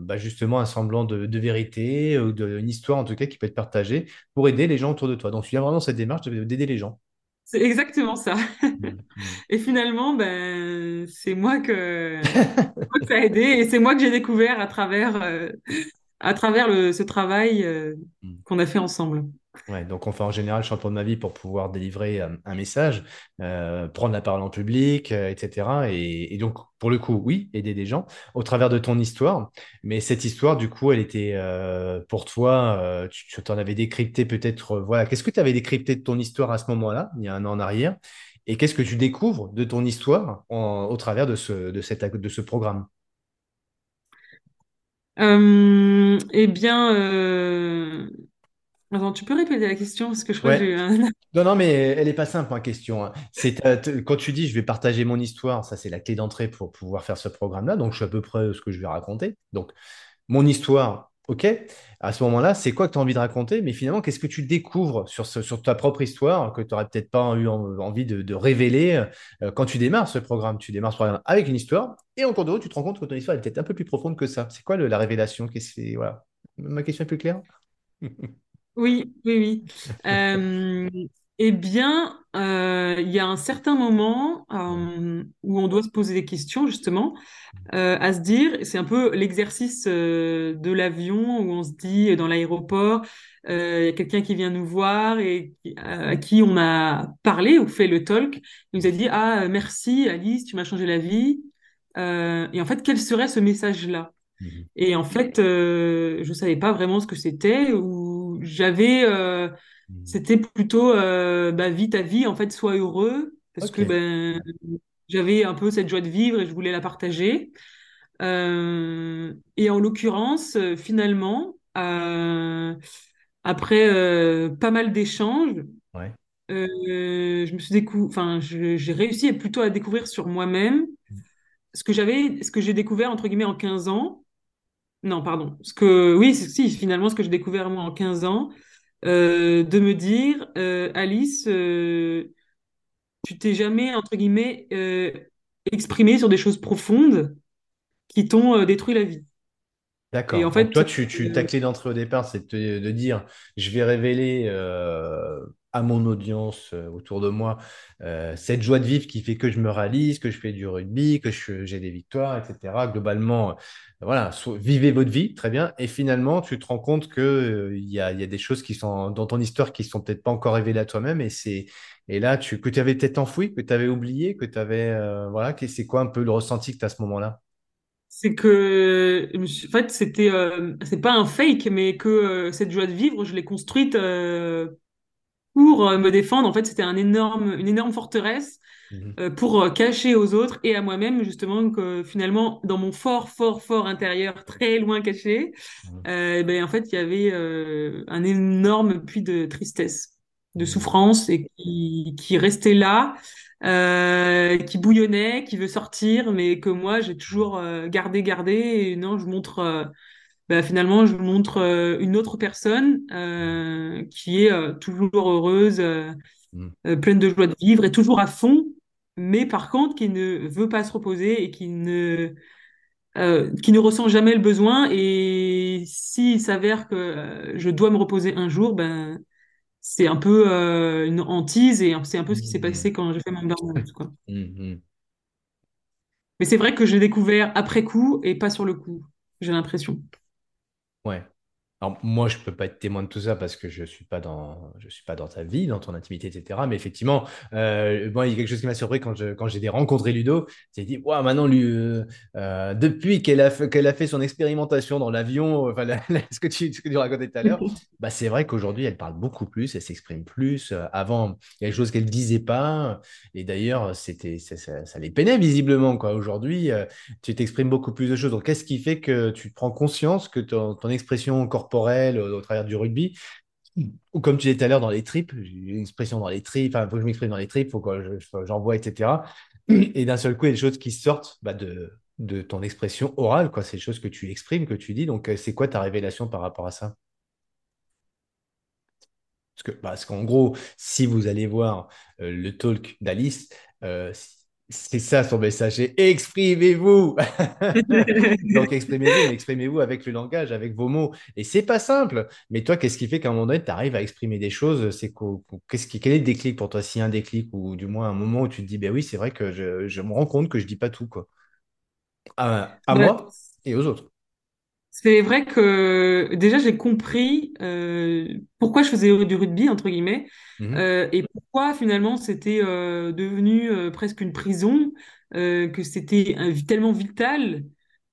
bah, justement un semblant de, de vérité ou de, une histoire en tout cas qui peut être partagée pour aider les gens autour de toi. Donc, tu viens vraiment dans cette démarche de- d'aider les gens. C'est exactement ça. Mm, mm. Et finalement, ben, c'est moi que, moi que ça a aidé et c'est moi que j'ai découvert à travers, euh, à travers le, ce travail euh, Mm. qu'on a fait ensemble. Ouais, donc on fait en général champion de ma vie pour pouvoir délivrer euh, un message, euh, prendre la parole en public, euh, etc. Et, et donc, pour le coup, oui, aider des gens au travers de ton histoire. Mais cette histoire, du coup, elle était pour toi, tu, tu t'en avais décrypté peut-être, voilà, qu'est-ce que tu avais décrypté de ton histoire à ce moment-là, il y a un an en arrière, et qu'est-ce que tu découvres de ton histoire en- au travers de ce, de cette, de ce programme? Euh, eh bien, euh... attends, tu peux répéter la question parce que je crois que Ouais, j'ai eu un... Non, non, mais elle n'est pas simple, ma question. hein. C'est, euh, t- quand tu dis je vais partager mon histoire, ça c'est la clé d'entrée pour pouvoir faire ce programme-là. Donc, je suis à peu près ce que je vais raconter. Donc, mon histoire, ok. À ce moment-là, c'est quoi que tu as envie de raconter? Mais finalement, qu'est-ce que tu découvres sur, ce- sur ta propre histoire que tu n'aurais peut-être pas eu en- envie de, de révéler euh, quand tu démarres ce programme? Tu démarres ce programme avec une histoire et en cours de route, tu te rends compte que ton histoire est peut-être un peu plus profonde que ça. C'est quoi le- la révélation? Voilà. Ma question est plus claire? Oui, oui, oui. Euh, eh bien, euh, il y a un certain moment euh, où on doit se poser des questions, justement. euh, à se dire, c'est un peu l'exercice de l'avion où on se dit dans l'aéroport, il y a quelqu'un qui vient nous voir et à qui on a parlé ou fait le talk, il nous a dit, ah, merci Alice, tu m'as changé la vie. Et en fait, quel serait ce message-là? Mhm. Et en fait, je savais pas vraiment ce que c'était ou j'avais. C'était plutôt, euh, bah, vis ta vie, en fait, sois heureux parce que ben j'avais un peu cette joie de vivre et je voulais la partager. Euh, et en l'occurrence, euh, finalement, euh, après pas mal d'échanges, Ouais. je me suis décou- enfin, j'ai réussi plutôt à découvrir sur moi-même ce que j'avais, ce que j'ai découvert entre guillemets en 15 ans. Non, pardon. Ce que, oui, c'est- si, finalement, ce que j'ai découvert moi en 15 ans, euh, de me dire, euh, Alice, euh, tu t'es jamais, entre guillemets, exprimée sur des choses profondes qui t'ont détruit la vie. Et D'accord. en Donc fait, toi, tu, tu, ta clé d'entrée au départ, c'est de, dire, je vais révéler à mon audience euh, autour de moi euh, cette joie de vivre qui fait que je me réalise, que je fais du rugby, que j'ai des victoires, etc. Globalement, euh, voilà, vivez votre vie, très bien. Et finalement, tu te rends compte que il y a, y a des choses qui sont dans ton histoire qui sont peut-être pas encore révélées à toi-même, et c'est et là, que tu avais peut-être enfoui, que tu avais oublié, que tu avais, voilà, que- c'est quoi un peu le ressenti que tu as à ce moment-là? c'est que, en fait, c'était, euh, c'est pas un fake, mais que cette joie de vivre, je l'ai construite pour euh, me défendre. En fait, c'était un énorme, une énorme forteresse Mhm. euh, pour euh, cacher aux autres et à moi-même, justement, que finalement, dans mon fort, fort, fort intérieur, très loin caché, Mhm. euh, ben, en fait, il y avait euh, un énorme puits de tristesse, de Mhm. souffrance et qui, qui restait là, euh, qui bouillonnait, qui veut sortir, mais que moi, j'ai toujours gardé, gardé. Et non, je montre, ben, finalement, je montre euh, une autre personne euh, qui est euh, toujours heureuse, euh, pleine de joie de vivre et toujours à fond, mais par contre, qui ne veut pas se reposer et qui ne qui ne ressent jamais le besoin. Et s'il s'avère que je dois me reposer un jour, ben, c'est un peu une hantise et c'est un peu ce qui s'est passé Mhm. quand j'ai fait mon burn-out, quoi. Mhm. Mais c'est vrai que je l'ai découvert après coup et pas sur le coup, j'ai l'impression. Ouais. Alors, moi, je peux pas être témoin de tout ça parce que je suis pas dans, je suis pas dans ta vie, dans ton intimité, etc. Mais effectivement, euh, moi, il y a quelque chose qui m'a surpris quand je, quand j'ai rencontré Ludo. C'est dit, waouh, maintenant, lui, euh, euh, depuis qu'elle a fait, qu'elle a fait son expérimentation dans l'avion, enfin, la- la- ce que tu, ce que tu racontais tout à l'heure, bah, c'est vrai qu'aujourd'hui, elle parle beaucoup plus, elle s'exprime plus. Euh, avant, il y a des choses qu'elle disait pas. Et d'ailleurs, c'était, ça, ça, ça les peinait visiblement, quoi. Aujourd'hui, euh, tu t'exprimes beaucoup plus de choses. Donc, qu'est-ce qui fait que tu prends conscience que ton, ton expression corporelle au, travers du rugby, ou comme tu disais tout à l'heure dans les tripes, une expression dans les tripes, enfin, il faut que je m'exprime dans les tripes, faut que je- j'envoie, etc. Et d'un seul coup, il y a des choses qui sortent bah, de, de ton expression orale, quoi. C'est des choses que tu exprimes, que tu dis. Donc, euh, c'est quoi ta révélation par rapport à ça? Parce parce qu'en gros, si vous allez voir euh, le talk d'Alice, euh, c'est ça son message, c'est exprimez-vous. Donc exprimez-vous, mais exprimez-vous avec le langage, avec vos mots. Et c'est pas simple. Mais toi, qu'est-ce qui fait qu'à un moment donné, tu arrives à exprimer des choses? C'est qu'est-ce qui, quel est le déclic pour toi? S'il y a un déclic ou du moins un moment où tu te dis, ben oui, c'est vrai que je, je me rends compte que je dis pas tout, quoi. À, à moi et aux autres. C'est vrai que déjà j'ai compris euh, pourquoi je faisais du rugby entre guillemets Mhm, euh, et pourquoi finalement c'était euh, devenu presque une prison, que c'était tellement vital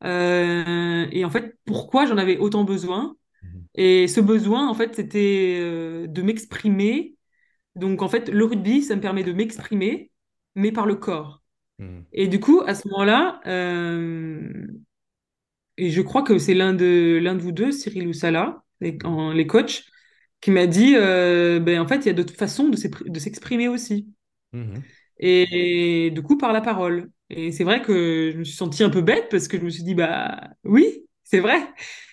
et en fait pourquoi j'en avais autant besoin. mhm, Et ce besoin en fait c'était de m'exprimer. Donc en fait le rugby ça me permet de m'exprimer mais par le corps. mhm, Et du coup à ce moment-là Et je crois que c'est l'un de, l'un de vous deux, Cyril ou Salah, les, en- les coachs, qui m'a dit, euh, ben, en fait, il y a d'autres façons de s'exprimer aussi. mhm, Et, et du coup, par la parole. Et c'est vrai que je me suis sentie un peu bête parce que je me suis dit, bah oui, c'est vrai,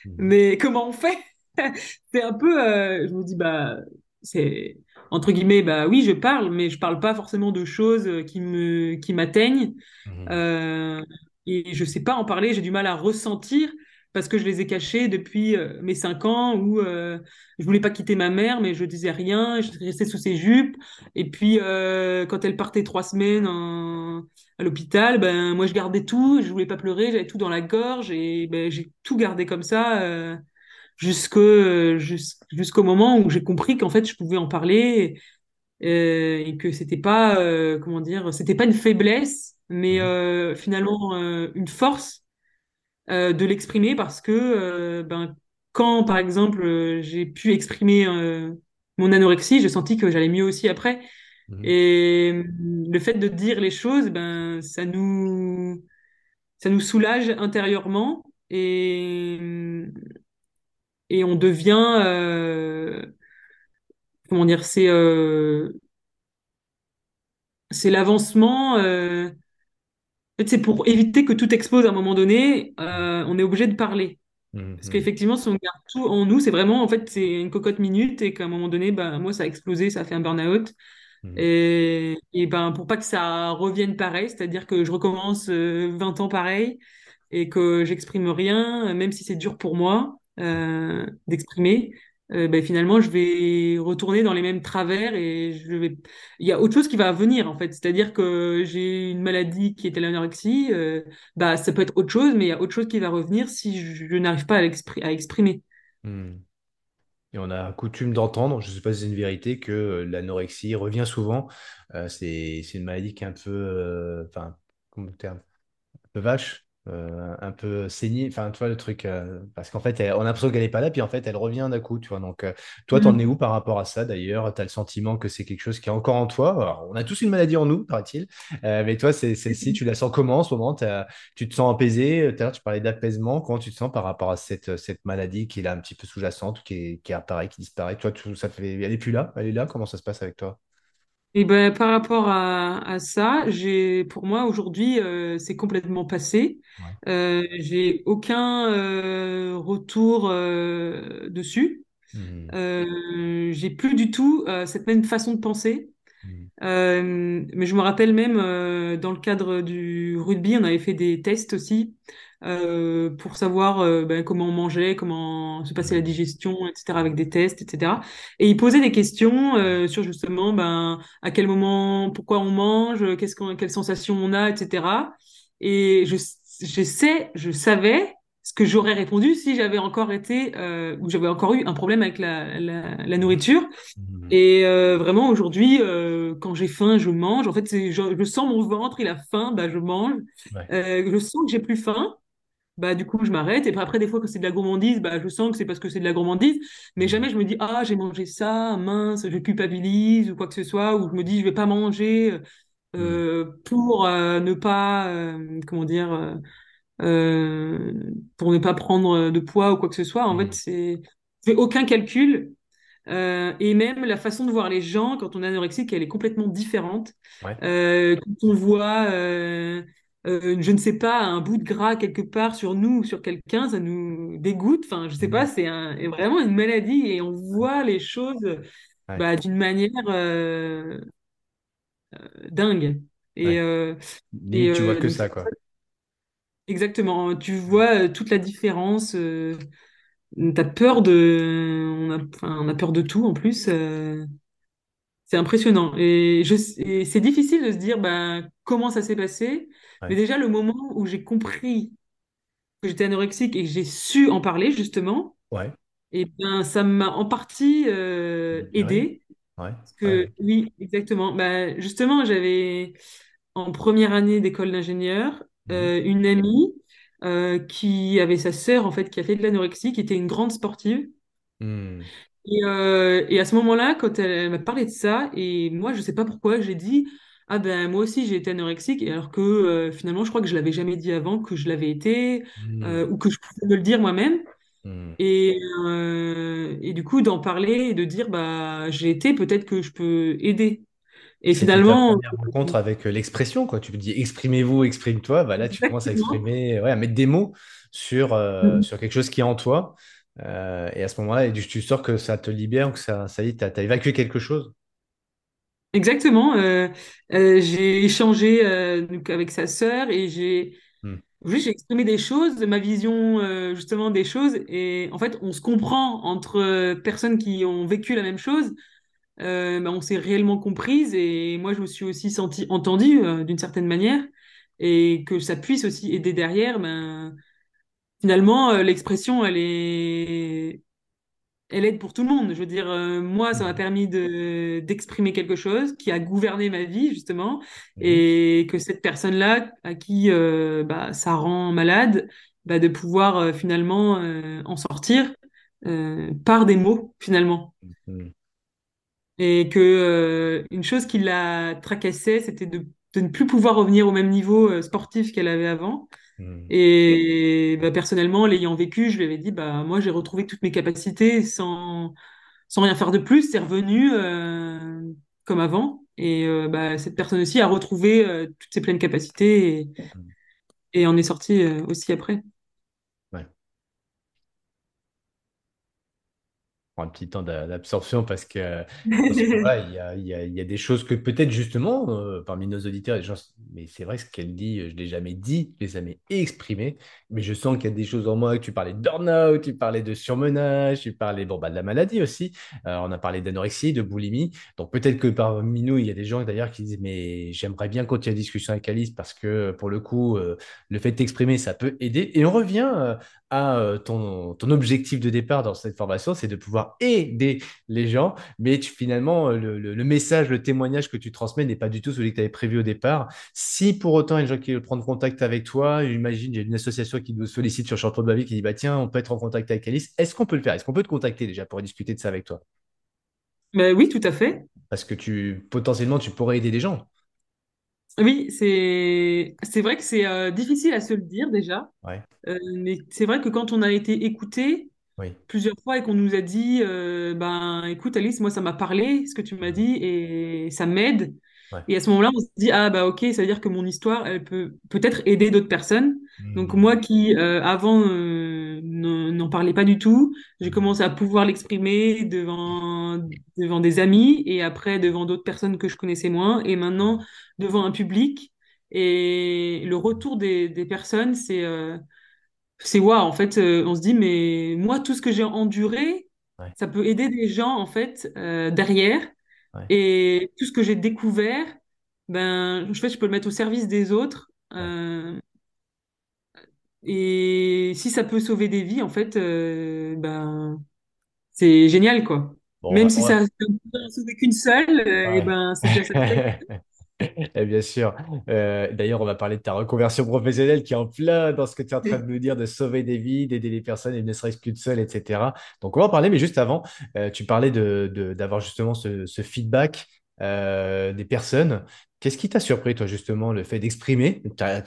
mhm, mais comment on fait? C'est un peu, euh, je me dis, bah, c'est, entre guillemets, bah oui, je parle, mais je parle pas forcément de choses qui me, qui m'atteignent. mhm, Euh, et je sais pas en parler, j'ai du mal à ressentir parce que je les ai cachés depuis euh, mes cinq ans où euh, je voulais pas quitter ma mère, mais je disais rien, je restais sous ses jupes. Et puis euh, quand elle partait trois semaines à l'hôpital, ben moi je gardais tout, je voulais pas pleurer, j'avais tout dans la gorge et ben j'ai tout gardé comme ça euh, jusqu'au moment où j'ai compris qu'en fait je pouvais en parler euh, et que c'était pas comment dire c'était pas une faiblesse mais mhm, euh, finalement euh, une force euh, de l'exprimer parce que ben quand par exemple j'ai pu exprimer mon anorexie j'ai senti que j'allais mieux aussi après. Mhm, et euh, le fait de dire les choses ben ça nous ça nous soulage intérieurement et et on devient comment dire c'est c'est l'avancement euh, En fait, c'est pour éviter que tout explose à un moment donné, euh, on est obligé de parler. mhm, Parce qu'effectivement, si on garde tout en nous, c'est vraiment, en fait, c'est une cocotte minute et qu'à un moment donné, bah, moi, ça a explosé, ça a fait un burn-out. mhm, Et, et ben, pour pas que ça revienne pareil, c'est-à-dire que je recommence euh, 20 ans pareil et que j'exprime rien, même si c'est dur pour moi euh, d'exprimer, euh, ben, finalement, je vais retourner dans les mêmes travers et. Il y a autre chose qui va venir en fait, c'est-à-dire que j'ai une maladie qui était l'anorexie, euh, bah ça peut être autre chose, mais il y a autre chose qui va revenir si je, n'arrive pas à, à exprimer. mhm. Et on a coutume d'entendre, je ne sais pas si c'est une vérité, que euh, l'anorexie revient souvent. Euh, c'est, une maladie qui est un peu, enfin, terme, un peu vache, euh, un peu saignée. Enfin, tu vois le truc, euh, parce qu'en fait, elle- on a l'impression qu'elle n'est pas là, puis en fait, elle revient d'un coup, tu vois. Donc, euh, toi, t'en es où par rapport à ça d'ailleurs? Tu as le sentiment que c'est quelque chose qui est encore en toi? Alors, on a tous une maladie en nous, paraît-il. Euh, mais toi, c'est celle-ci, tu la sens comment en ce moment? T'as- tu te sens apaisé? Tout à l'heure, tu parlais d'apaisement. Comment tu te sens par rapport à cette, cette maladie qui est là un petit peu sous-jacente, qui, est- qui apparaît, qui disparaît? Toi, tu- ça fait... elle est plus là? Elle est là? Comment ça se passe avec toi? Et ben par rapport à, à ça, j'ai pour moi aujourd'hui euh, c'est complètement passé. Ouais. Euh, j'ai aucun euh, retour euh, dessus. Mhm. Euh, j'ai plus du tout euh, cette même façon de penser. Euh, mais je me rappelle même euh, dans le cadre du rugby, on avait fait des tests aussi euh, pour savoir euh, ben, comment on mangeait, comment se passait la digestion, etc. avec des tests, etc. Et ils posaient des questions euh, sur justement ben, à quel moment, pourquoi on mange, qu'est-ce qu'on, quelles sensations on a, etc. Et je, je sais, je savais ce que j'aurais répondu si j'avais encore été ou j'avais encore eu un problème avec la, la, la nourriture. Mhm. Et vraiment aujourd'hui, quand j'ai faim, je mange. En fait, je, je sens mon ventre, il a faim, bah je mange. Ouais. Je sens que j'ai plus faim, bah du coup je m'arrête. Et puis après, des fois, quand c'est de la gourmandise, bah je sens que c'est parce que c'est de la gourmandise. Mais Mhm. jamais je me dis ah j'ai mangé ça, mince, je culpabilise ou quoi que ce soit. Ou je me dis je vais pas manger Mhm. euh, pour euh, ne pas euh, comment dire. pour ne pas prendre de poids ou quoi que ce soit. En fait, Mhm. c'est je fais aucun calcul. Euh, et même la façon de voir les gens quand on est anorexique, elle est complètement différente. Ouais. Euh, quand on voit, euh, euh, je ne sais pas, un bout de gras quelque part sur nous ou sur quelqu'un, ça nous dégoûte. Enfin, je sais pas, Mhm. c'est un, vraiment une maladie et on voit les choses Ouais. bah, d'une manière euh, dingue. Et, Ouais. euh, et tu vois euh, que ça, quoi. exactement, tu vois euh, toute la différence. Euh, t'as peur de, on a, on a peur de tout en plus. C'est impressionnant. Et, c'est difficile de se dire ben, comment ça s'est passé. Mais déjà, le moment où j'ai compris que j'étais anorexique et que j'ai su en parler, justement, Ouais. et ben, ça m'a en partie euh, Libéré. aidé. Ouais. Parce que, oui, exactement. Ben, justement, j'avais en première année d'école d'ingénieur Mhm. euh, une amie euh, qui avait sa sœur, en fait, qui a fait de l'anorexie, qui était une grande sportive. Mhm. Et, euh, et à ce moment-là, quand elle, elle m'a parlé de ça, et moi, je sais pas pourquoi, j'ai dit, ah ben moi aussi j'ai été anorexique, et alors que euh, finalement, je crois que je l'avais jamais dit avant que je l'avais été, euh, Mhm. ou que je pouvais me le dire moi-même. Mhm. Et, euh, et du coup, d'en parler et de dire, bah j'ai été, peut-être que je peux aider. Et ta finalement, première rencontre avec euh, l'expression, quoi. Tu me dis exprimez-vous, exprime-toi. Bah là, tu commences à exprimer, ouais, à mettre des mots sur, euh, sur quelque chose qui est en toi. Euh, et à ce moment-là, tu sors que ça te libère, que ça, ça y est, t'as évacué quelque chose? Exactement. euh, euh, j'ai échangé avec sa sœur et j'ai Hmm. J'ai exprimé des choses, ma vision justement des choses, et en fait, on se comprend entre personnes qui ont vécu la même chose. Ben, on s'est réellement comprises, et moi, je me suis aussi sentie entendue d'une certaine manière, et que ça puisse aussi aider derrière. Ben, finalement, euh, l'expression, elle est elle aide pour tout le monde. Je veux dire, euh, moi, ça m'a permis de d'exprimer quelque chose qui a gouverné ma vie, justement, et que cette personne-là, à qui euh, bah, ça rend malade, bah, de pouvoir euh, finalement en sortir par des mots, finalement. Mhm. Et que une chose qui la tracassait, c'était de, de ne plus pouvoir revenir au même niveau sportif qu'elle avait avant. Mhm. Et bah, personnellement, l'ayant vécu, je lui avais dit, bah, moi, j'ai retrouvé toutes mes capacités sans sans rien faire de plus, c'est revenu euh, comme avant. Et euh, bah, cette personne aussi a retrouvé euh, toutes ses pleines capacités et, et en est sortie aussi après. Ouais. Prend un petit temps d'a- d'absorption parce que, ouais, il y y y a des choses que peut-être justement, euh, parmi nos auditeurs, les gens, mais c'est vrai ce qu'elle dit, je ne l'ai jamais dit, je l'ai jamais exprimé, mais je sens qu'il y a des choses en moi, tu parlais de burn-out, tu parlais de surmenage, tu parlais bon, bah, de la maladie aussi, Euh, on a parlé d'anorexie, de boulimie, donc peut-être que parmi nous, il y a des gens d'ailleurs qui disent, mais j'aimerais bien continuer la discussion avec Alice parce que pour le coup, euh, le fait d'exprimer, ça peut aider. Et on revient à ton, ton objectif de départ dans cette formation, c'est de pouvoir aider les gens, mais tu- finalement, euh, le, le- le message, le témoignage que tu transmets n'est pas du tout celui que tu avais prévu au départ. Si pour autant, il y a des gens qui veulent prendre contact avec toi, imagine, il y a une association qui nous sollicite sur Champion de ma vie qui dit, bah tiens, on peut être en contact avec Alice, est-ce qu'on peut le faire? Est-ce qu'on peut te contacter déjà pour discuter de ça avec toi? Mais oui, tout à fait. Parce que tu, potentiellement, tu pourrais aider des gens. Oui, c'est c'est vrai que c'est euh, difficile à se le dire déjà, Ouais, Euh, mais c'est vrai que quand on a été écouté oui. plusieurs fois et qu'on nous a dit, euh, ben écoute Alice, moi ça m'a parlé ce que tu m'as Mhm. dit et ça m'aide. Ouais. Et à ce moment-là, on se dit, ah bah ok, ça veut dire que mon histoire, elle peut peut-être aider d'autres personnes. Donc moi Mhm. qui, euh, avant, euh, n'en parlais pas du tout, j'ai Mhm. commencé à pouvoir l'exprimer devant, devant des amis et après devant d'autres personnes que je connaissais moins et maintenant devant un public. Et le retour des, des personnes, c'est c'est waouh. En fait, euh, on se dit, mais moi, tout ce que j'ai enduré, Ouais, ça peut aider des gens, en fait, euh, derrière. ouais, Et tout ce que j'ai découvert, ben, je fais, je peux le mettre au service des autres. Euh, et si ça peut sauver des vies, en fait, ben, c'est génial, quoi. Bon, Même si ça ne sauver qu'une seule, et ben, c'est déjà ça. Eh bien sûr. Euh, d'ailleurs, on va parler de ta reconversion professionnelle qui est en plein dans ce que tu es en train de nous dire, de sauver des vies, d'aider les personnes et ne serait-ce qu'une seule, etc. Donc, on va en parler, mais juste avant, euh, tu parlais d'avoir justement ce, ce feedback euh, des personnes. Qu'est-ce qui t'a surpris, toi, justement, le fait d'exprimer? Tu as,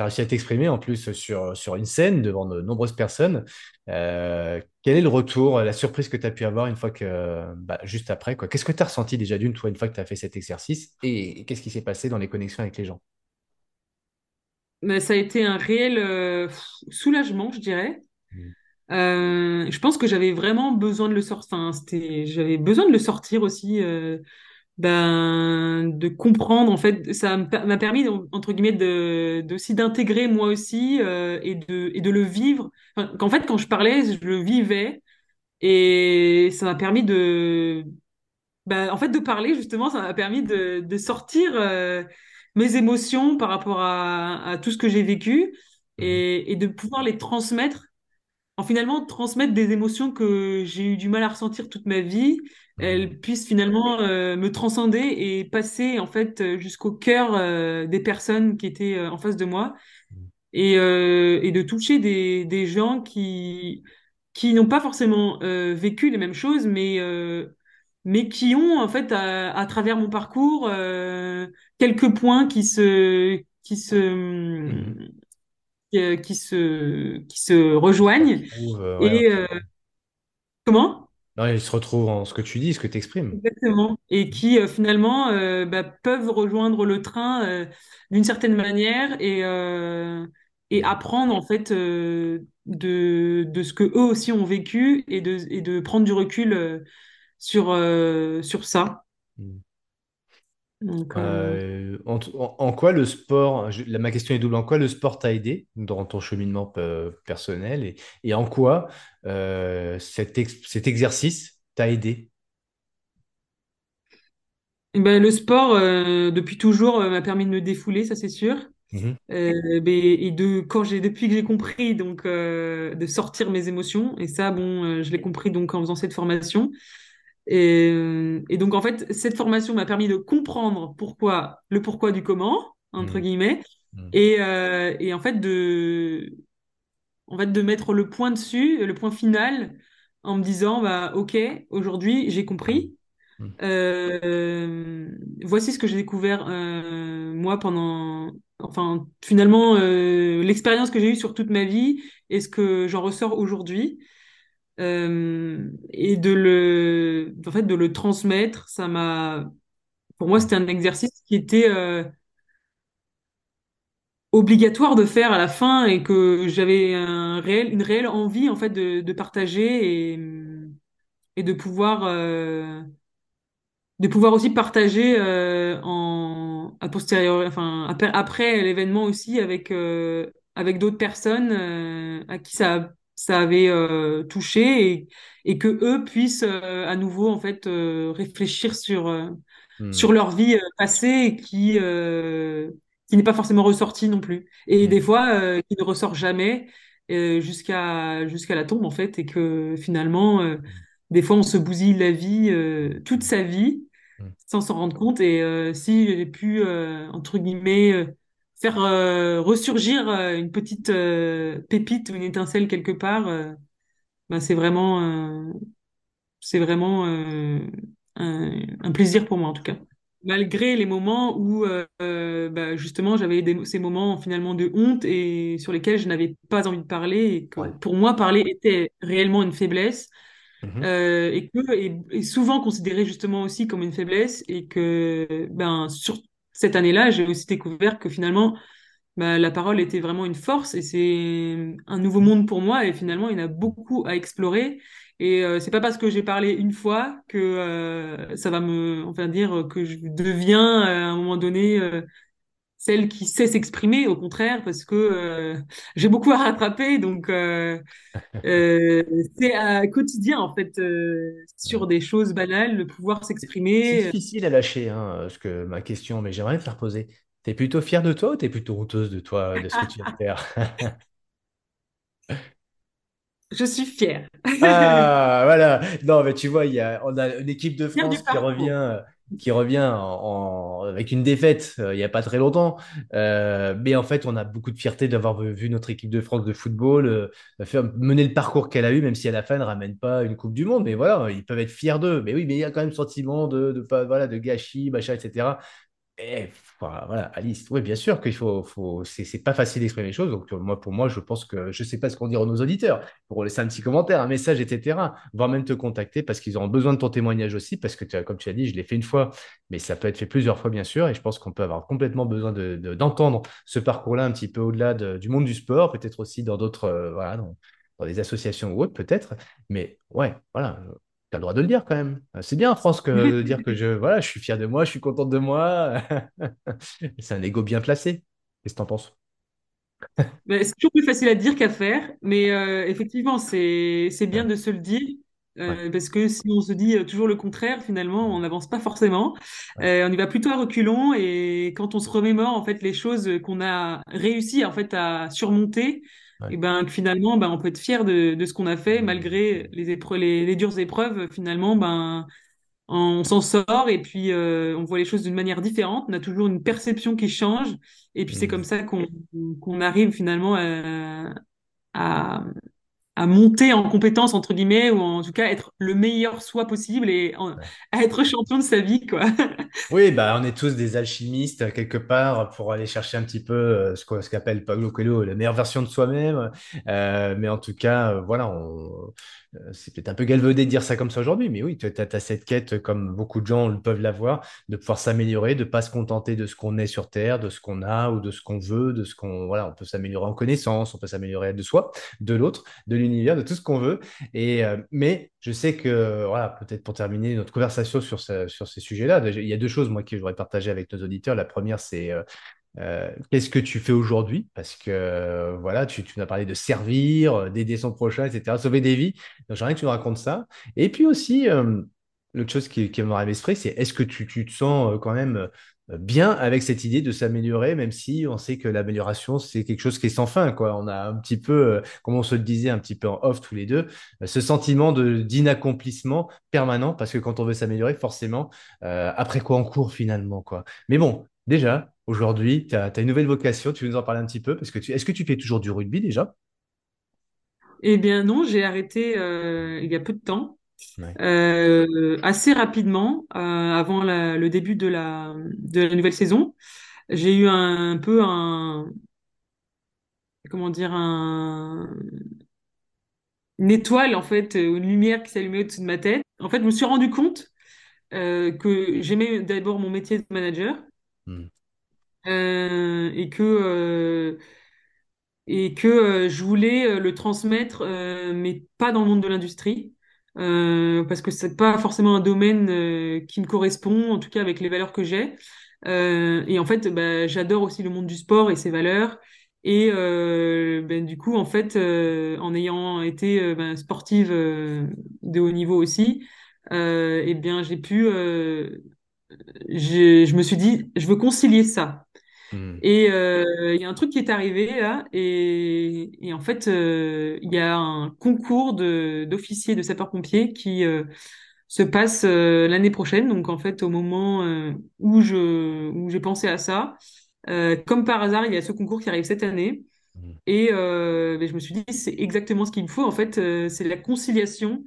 réussi à t'exprimer en plus sur, sur une scène devant de nombreuses personnes. Euh, quel est le retour, la surprise que tu as pu avoir une fois que, bah, juste après. Qu'est-ce que tu as ressenti déjà d'une, toi, une fois que tu as fait cet exercice? Et qu'est-ce qui s'est passé dans les connexions avec les gens? Mais ça a été un réel euh, soulagement, je dirais. Mm. Euh, je pense que j'avais vraiment besoin de le sortir. Enfin, j'avais besoin de le sortir aussi. euh, ben, de comprendre en fait ça m'a permis entre guillemets de d'aussi d'intégrer moi aussi euh, et de et de le vivre. Enfin, qu'en fait quand je parlais je le vivais et ça m'a permis de ben, en fait de parler justement ça m'a permis de de sortir euh, mes émotions par rapport à à tout ce que j'ai vécu et et de pouvoir les transmettre en finalement transmettre des émotions que j'ai eu du mal à ressentir toute ma vie, elles puissent finalement euh, me transcender et passer en fait euh, jusqu'au cœur euh, des personnes qui étaient euh, en face de moi. Et, euh, et de toucher des, des gens qui qui n'ont pas forcément vécu les mêmes choses, mais mais qui ont en fait à, à travers mon parcours quelques points qui se qui se Mhm. Qui, qui se qui se rejoignent trouve, euh, ouais, et euh, Comment? non, ils se retrouvent en ce que tu dis, ce que tu exprimes. Exactement. Et qui euh, finalement euh, bah, peuvent rejoindre le train euh, d'une certaine manière et, euh, et apprendre en fait euh, de, de ce que eux aussi ont vécu et de, et de prendre du recul euh, sur, euh, sur ça. Mhm. Donc, euh, en, quoi le sport, je- ma question est double, en quoi le sport t'a aidé dans ton cheminement personnel et, et en quoi euh, cet, ex- cet exercice t'a aidé? ben, le sport, euh, depuis toujours, m'a permis de me défouler, ça c'est sûr. Ben, et de quand depuis que j'ai compris donc de sortir mes émotions et ça bon je l'ai compris donc en faisant cette formation Et, euh, et donc, en fait, cette formation m'a permis de comprendre pourquoi, le pourquoi du comment, entre Mhm. guillemets, Mhm. et, euh, et en fait, de, en fait, de mettre le point dessus, le point final, en me disant, bah, OK, aujourd'hui, j'ai compris. Mhm. Euh, voici ce que j'ai découvert, euh, moi, pendant, enfin, finalement, l'expérience que j'ai eue sur toute ma vie et ce que j'en ressors aujourd'hui. Euh, et de le, en fait, de le transmettre, ça m'a, pour moi, c'était un exercice qui était euh, obligatoire de faire à la fin et que j'avais un réel, une réelle envie, en fait, de, de partager et, et de pouvoir, euh, de pouvoir aussi partager euh, en a posteriori, enfin après, l'événement aussi avec euh, avec d'autres personnes euh, à qui ça ça avait euh, touché et, et que eux puissent euh, à nouveau en fait euh, réfléchir sur euh, sur leur vie passée et qui qui n'est pas forcément ressortie non plus et des Mhm. fois qui ne ressort jamais jusqu'à jusqu'à la tombe en fait et que finalement euh, des fois on se bousille la vie toute sa vie sans s'en rendre compte. Et si j'ai pu, entre guillemets, faire euh, ressurgir euh, une petite euh, pépite ou une étincelle quelque part, ben, c'est vraiment, c'est vraiment un, un plaisir pour moi en tout cas. Malgré les moments où euh, bah, justement j'avais des- ces moments finalement de honte et sur lesquels je n'avais pas envie de parler et que Ouais. pour moi parler était réellement une faiblesse euh, et que est souvent considéré justement aussi comme une faiblesse et que ben sur cette année-là, j'ai aussi découvert que finalement ben, la parole était vraiment une force et c'est un nouveau monde pour moi et finalement il y en a beaucoup à explorer. Et euh, c'est pas parce que j'ai parlé une fois que euh, ça va me enfin dire que je deviens euh, à un moment donné euh, celle qui sait s'exprimer au contraire parce que euh, j'ai beaucoup à rattraper donc euh, euh, c'est un quotidien en fait sur des choses banales, de pouvoir C'est s'exprimer. difficile à lâcher, hein, ce que ma question, mais j'aimerais me faire poser. T'es plutôt fier de toi ou t'es plutôt honteuse de toi, de ce que tu viens de faire? Je suis fière. Ah, voilà. Non, mais tu vois, il y a, on a une équipe de Fière France qui revient, qui revient en, en- avec une défaite euh, il n'y a pas très longtemps. Euh, mais en fait, on a beaucoup de fierté d'avoir vu, notre équipe de France de football euh, faire, mener le parcours qu'elle a eu, même si à la fin, elle ne ramène pas une Coupe du Monde. Mais voilà, ils peuvent être fiers d'eux. Mais oui, mais il y a quand même sentiment de, de, voilà, de gâchis, machin, etc. Et voilà, voilà, Alice, oui, bien sûr qu'il faut, c'est pas facile d'exprimer les choses. Donc, euh, moi, pour moi, je pense que je sais pas ce qu'on dire à nos auditeurs pour laisser un petit commentaire, un message, etc. Voire même te contacter parce qu'ils auront besoin de ton témoignage aussi. Parce que, comme tu as dit, je l'ai fait une fois, mais ça peut être fait plusieurs fois, bien sûr. Et je pense qu'on peut avoir complètement besoin de, de- d'entendre ce parcours-là un petit peu au-delà de- du monde du sport, peut-être aussi dans d'autres, euh, voilà, dans, dans des associations ou autres, peut-être. Mais ouais, voilà. Tu as le droit de le dire quand même. C'est bien en France que, de dire que je, voilà, je suis fier de moi, je suis contente de moi. C'est un ego bien placé. Qu'est-ce que t'en penses? Mais c'est toujours plus facile à dire qu'à faire, mais euh, effectivement, c'est c'est bien Ouais, de se le dire, ouais, euh, parce que si on se dit euh, toujours le contraire, finalement, on n'avance pas forcément. ouais, Euh, on y va plutôt à reculons, et quand on se remémore en fait les choses qu'on a réussi en fait à surmonter, ouais. et ben que finalement, ben on peut être fier de, de ce qu'on a fait malgré les épreuves, les, les dures épreuves. Finalement, ben on s'en sort et puis euh, on voit les choses d'une manière différente. On a toujours une perception qui change et puis c'est comme Hmm, ça qu'on qu'on arrive finalement à, à, à monter en compétence entre guillemets ou en tout cas être le meilleur soi possible et en- à être champion de sa vie quoi. Oui, bah, on est tous des alchimistes quelque part pour aller chercher un petit peu euh, ce qu'on- ce qu'appelle Paulo Coelho, la meilleure version de soi-même. Euh, mais en tout cas, euh, voilà, on- c'est peut-être un peu galvaudé de dire ça comme ça aujourd'hui, mais oui, tu as, cette quête, comme beaucoup de gens peuvent l'avoir, de pouvoir s'améliorer, de pas se contenter de ce qu'on est sur Terre, de ce qu'on a ou de ce qu'on veut, de ce qu'on, voilà, on peut s'améliorer en connaissance, on peut s'améliorer de soi, de l'autre, de l'univers, de tout ce qu'on veut. Et, euh, mais je sais que, voilà, peut-être pour terminer notre conversation sur, sur ces sujets-là, il y a deux choses, moi, que j'aurais partagé avec nos auditeurs. La première, c'est euh, euh, qu'est-ce que tu fais aujourd'hui? Parce que, euh, voilà, tu, tu nous as parlé de servir, euh, d'aider son prochain, etc., sauver des vies. Donc, j'aimerais que tu nous racontes ça. Et puis aussi, euh, l'autre chose qui, qui me à l'esprit, c'est est-ce que tu, te sens quand même bien avec cette idée de s'améliorer, même si on sait que l'amélioration, c'est quelque chose qui est sans fin. On a un petit peu, comme on se le disait un petit peu en off tous les deux, ce sentiment d'inaccomplissement permanent, parce que quand on veut s'améliorer, forcément, après quoi on court finalement, quoi. Mais bon, déjà, aujourd'hui, tu as, une nouvelle vocation, tu veux nous en parler un petit peu, parce que est-ce que tu fais toujours du rugby déjà? Eh bien non, j'ai arrêté euh, il y a peu de temps, Ouais. euh, assez rapidement euh, avant la- le début de la de la nouvelle saison. J'ai eu un, peu un comment dire un une étoile en fait, une lumière qui s'allumait au-dessus de ma tête. En fait, je me suis rendu compte que j'aimais d'abord mon métier de manager Hmm. Euh, et que euh, et que euh, je voulais le transmettre, mais pas dans le monde de l'industrie. Parce que c'est pas forcément un domaine qui me correspond, en tout cas avec les valeurs que j'ai. Et en fait, bah, j'adore aussi le monde du sport et ses valeurs. Et ben, du coup, en fait, en ayant été ben, sportive de haut niveau aussi, eh bien, j'ai pu, je me suis dit, je veux concilier ça. Hmm. Et euh, il y a un truc qui est arrivé là, et, et en fait, euh, il y a un concours d'officiers de sapeurs-pompiers qui euh, se passe euh, l'année prochaine. Donc en fait, au moment euh, où je où j'ai pensé à ça, euh, comme par hasard, il y a ce concours qui arrive cette année, Hmm. et euh, ben, je me suis dit c'est exactement ce qu'il me faut. En fait, euh, c'est la conciliation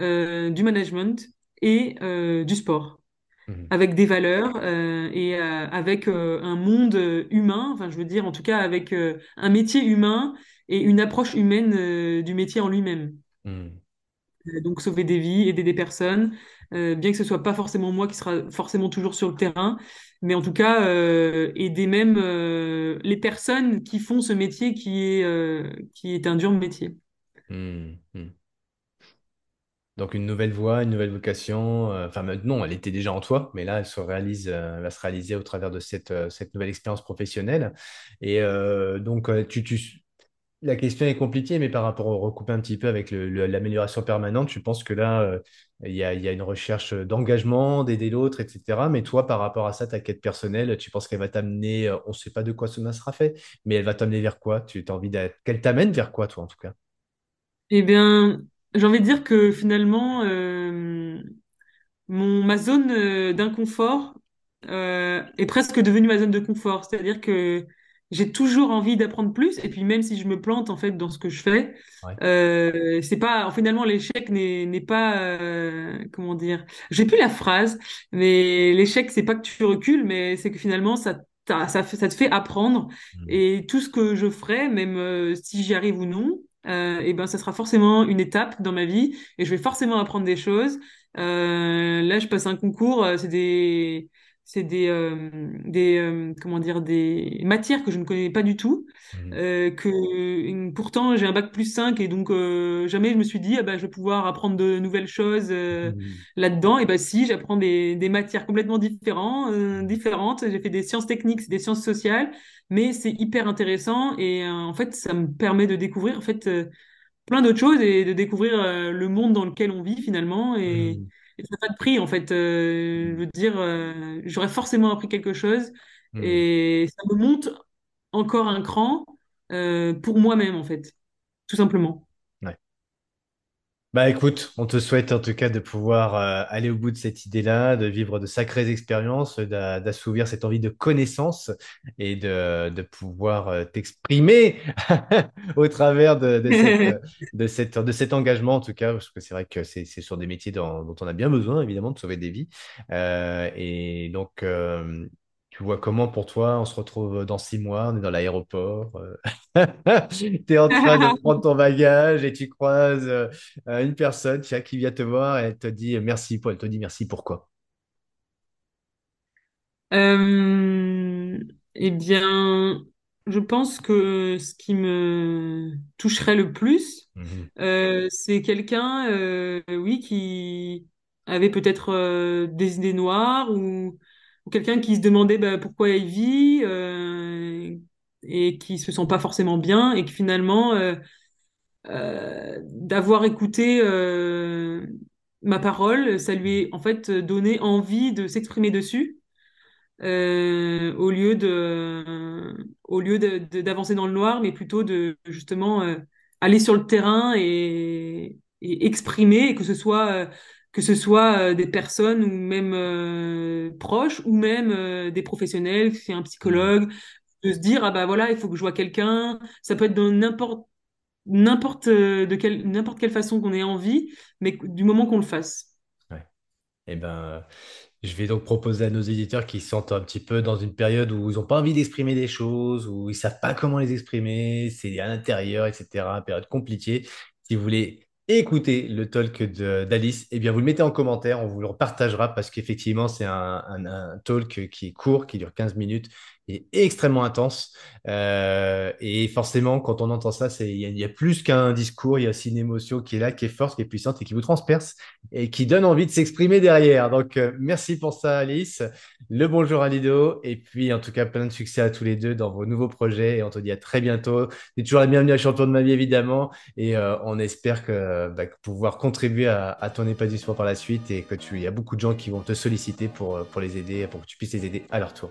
euh, du management et euh, du sport Hmm. avec des valeurs euh, et euh, avec euh, un monde humain, enfin je veux dire en tout cas avec un métier humain et une approche humaine du métier en lui-même. Euh, donc sauver des vies, aider des personnes, bien que ce soit pas forcément moi qui sera forcément toujours sur le terrain, mais en tout cas aider même les personnes qui font ce métier qui est qui est un dur métier. Hmm. Donc une nouvelle voie, une nouvelle vocation. euh, Enfin, euh, non, elle était déjà en toi, mais là, elle se réalise, euh, elle va se réaliser au travers de cette, euh, cette nouvelle expérience professionnelle. Et euh, donc, euh, tu, la question est compliquée, mais par rapport au recouper un petit peu avec l'amélioration permanente, je pense que là, euh, il y a, une recherche d'engagement, d'aider l'autre, etc. Mais toi, par rapport à ça, ta quête personnelle, tu penses qu'elle va t'amener, euh, on ne sait pas de quoi cela sera fait, mais elle va t'amener vers quoi? Tu as envie qu'elle t'amène vers quoi, toi, en tout cas? Eh bien, j'ai envie de dire que finalement, euh, mon, ma zone euh, d'inconfort euh, est presque devenue ma zone de confort. C'est-à-dire que j'ai toujours envie d'apprendre plus. Et puis même si je me plante en fait dans ce que je fais, Ouais. c'est pas finalement l'échec n'est pas comment dire. J'ai plus la phrase, mais l'échec c'est pas que tu recules, mais c'est que finalement ça ça ça te fait apprendre. Mhm. Et tout ce que je ferai, même euh, si j'y arrive ou non. Euh, et ben, ça sera forcément une étape dans ma vie et je vais forcément apprendre des choses. Euh, là, je passe un concours, euh, c'est des, c'est des, euh, des, euh, comment dire, des matières que je ne connais pas du tout. Mhm. Euh, que pourtant j'ai un bac plus 5 et donc euh, jamais je me suis dit ah bah, je vais pouvoir apprendre de nouvelles choses euh, Mhm. là-dedans et bah si j'apprends des, des matières complètement différentes euh, différentes j'ai fait des sciences techniques des sciences sociales mais c'est hyper intéressant et euh, en fait ça me permet de découvrir en fait plein d'autres choses et de découvrir le monde dans lequel on vit finalement et, Mhm. Et ça n'a pas de prix en fait. Euh, je veux dire, euh, j'aurais forcément appris quelque chose Mhm. et ça me monte encore un cran euh, pour moi-même en fait, tout simplement. Bah écoute, on te souhaite en tout cas de pouvoir euh, aller au bout de cette idée-là, de vivre de sacrées expériences, d'a- d'assouvir cette envie de connaissance et de, de pouvoir euh, t'exprimer au travers de, de cette, de cette, de cet engagement en tout cas, parce que c'est vrai que c'est c'est sur des métiers dont, dont on a bien besoin évidemment de sauver des vies. Euh, et donc, tu vois comment pour toi, on se retrouve dans six mois, on est dans l'aéroport, euh, tu es en train de prendre ton bagage et tu croises... euh, euh, une personne qui vient te voir et elle te dit merci. pour- Elle te dit merci pourquoi? Euh, eh bien, je pense que ce qui me toucherait le plus, euh, c'est quelqu'un, euh, oui, qui avait peut-être euh, des idées noires ou, quelqu'un qui se demandait bah, pourquoi il vit euh, et qui se sent pas forcément bien et que finalement, euh, euh, d'avoir écouté ma parole, ça lui est en fait donné envie de s'exprimer dessus au lieu de, au lieu d'avancer dans le noir, mais plutôt de justement aller sur le terrain et, et exprimer, et que ce soit, que ce soit euh, des personnes ou même euh, proches ou même euh, des professionnels, c'est un psychologue, de se dire ah bah voilà, il faut que je vois quelqu'un. Ça peut être dans n'importe n'importe de quelle n'importe quelle façon qu'on ait envie, mais du moment qu'on le fasse. Ouais. Eh ben, je vais donc proposer à nos éditeurs qui se sentent un petit peu dans une période où ils n'ont pas envie d'exprimer des choses, où ils savent pas comment les exprimer, c'est à l'intérieur, etc. Période compliquée. Si vous voulez écouter le talk d'Alice, eh bien, vous le mettez en commentaire, on vous le partagera parce qu'effectivement, c'est un, un- un talk qui est court, qui dure 15 minutes et extrêmement intense. Euh, et forcément, quand on entend ça, il y, a plus qu'un discours, il y a aussi une émotion qui est là, qui est forte, qui est puissante et qui vous transperce et qui donne envie de s'exprimer derrière. Donc, euh, merci pour ça, Alice. Le bonjour à Lido. Et puis, en tout cas, plein de succès à tous les deux dans vos nouveaux projets. Et on te dit à très bientôt. Tu es toujours la bienvenue à Champion de ma vie, évidemment. Et euh, on espère que, bah, pouvoir contribuer à, à ton épanouissement par la suite et que tu, y a beaucoup de gens qui vont te solliciter pour, pour les aider, pour que tu puisses les aider à leur tour.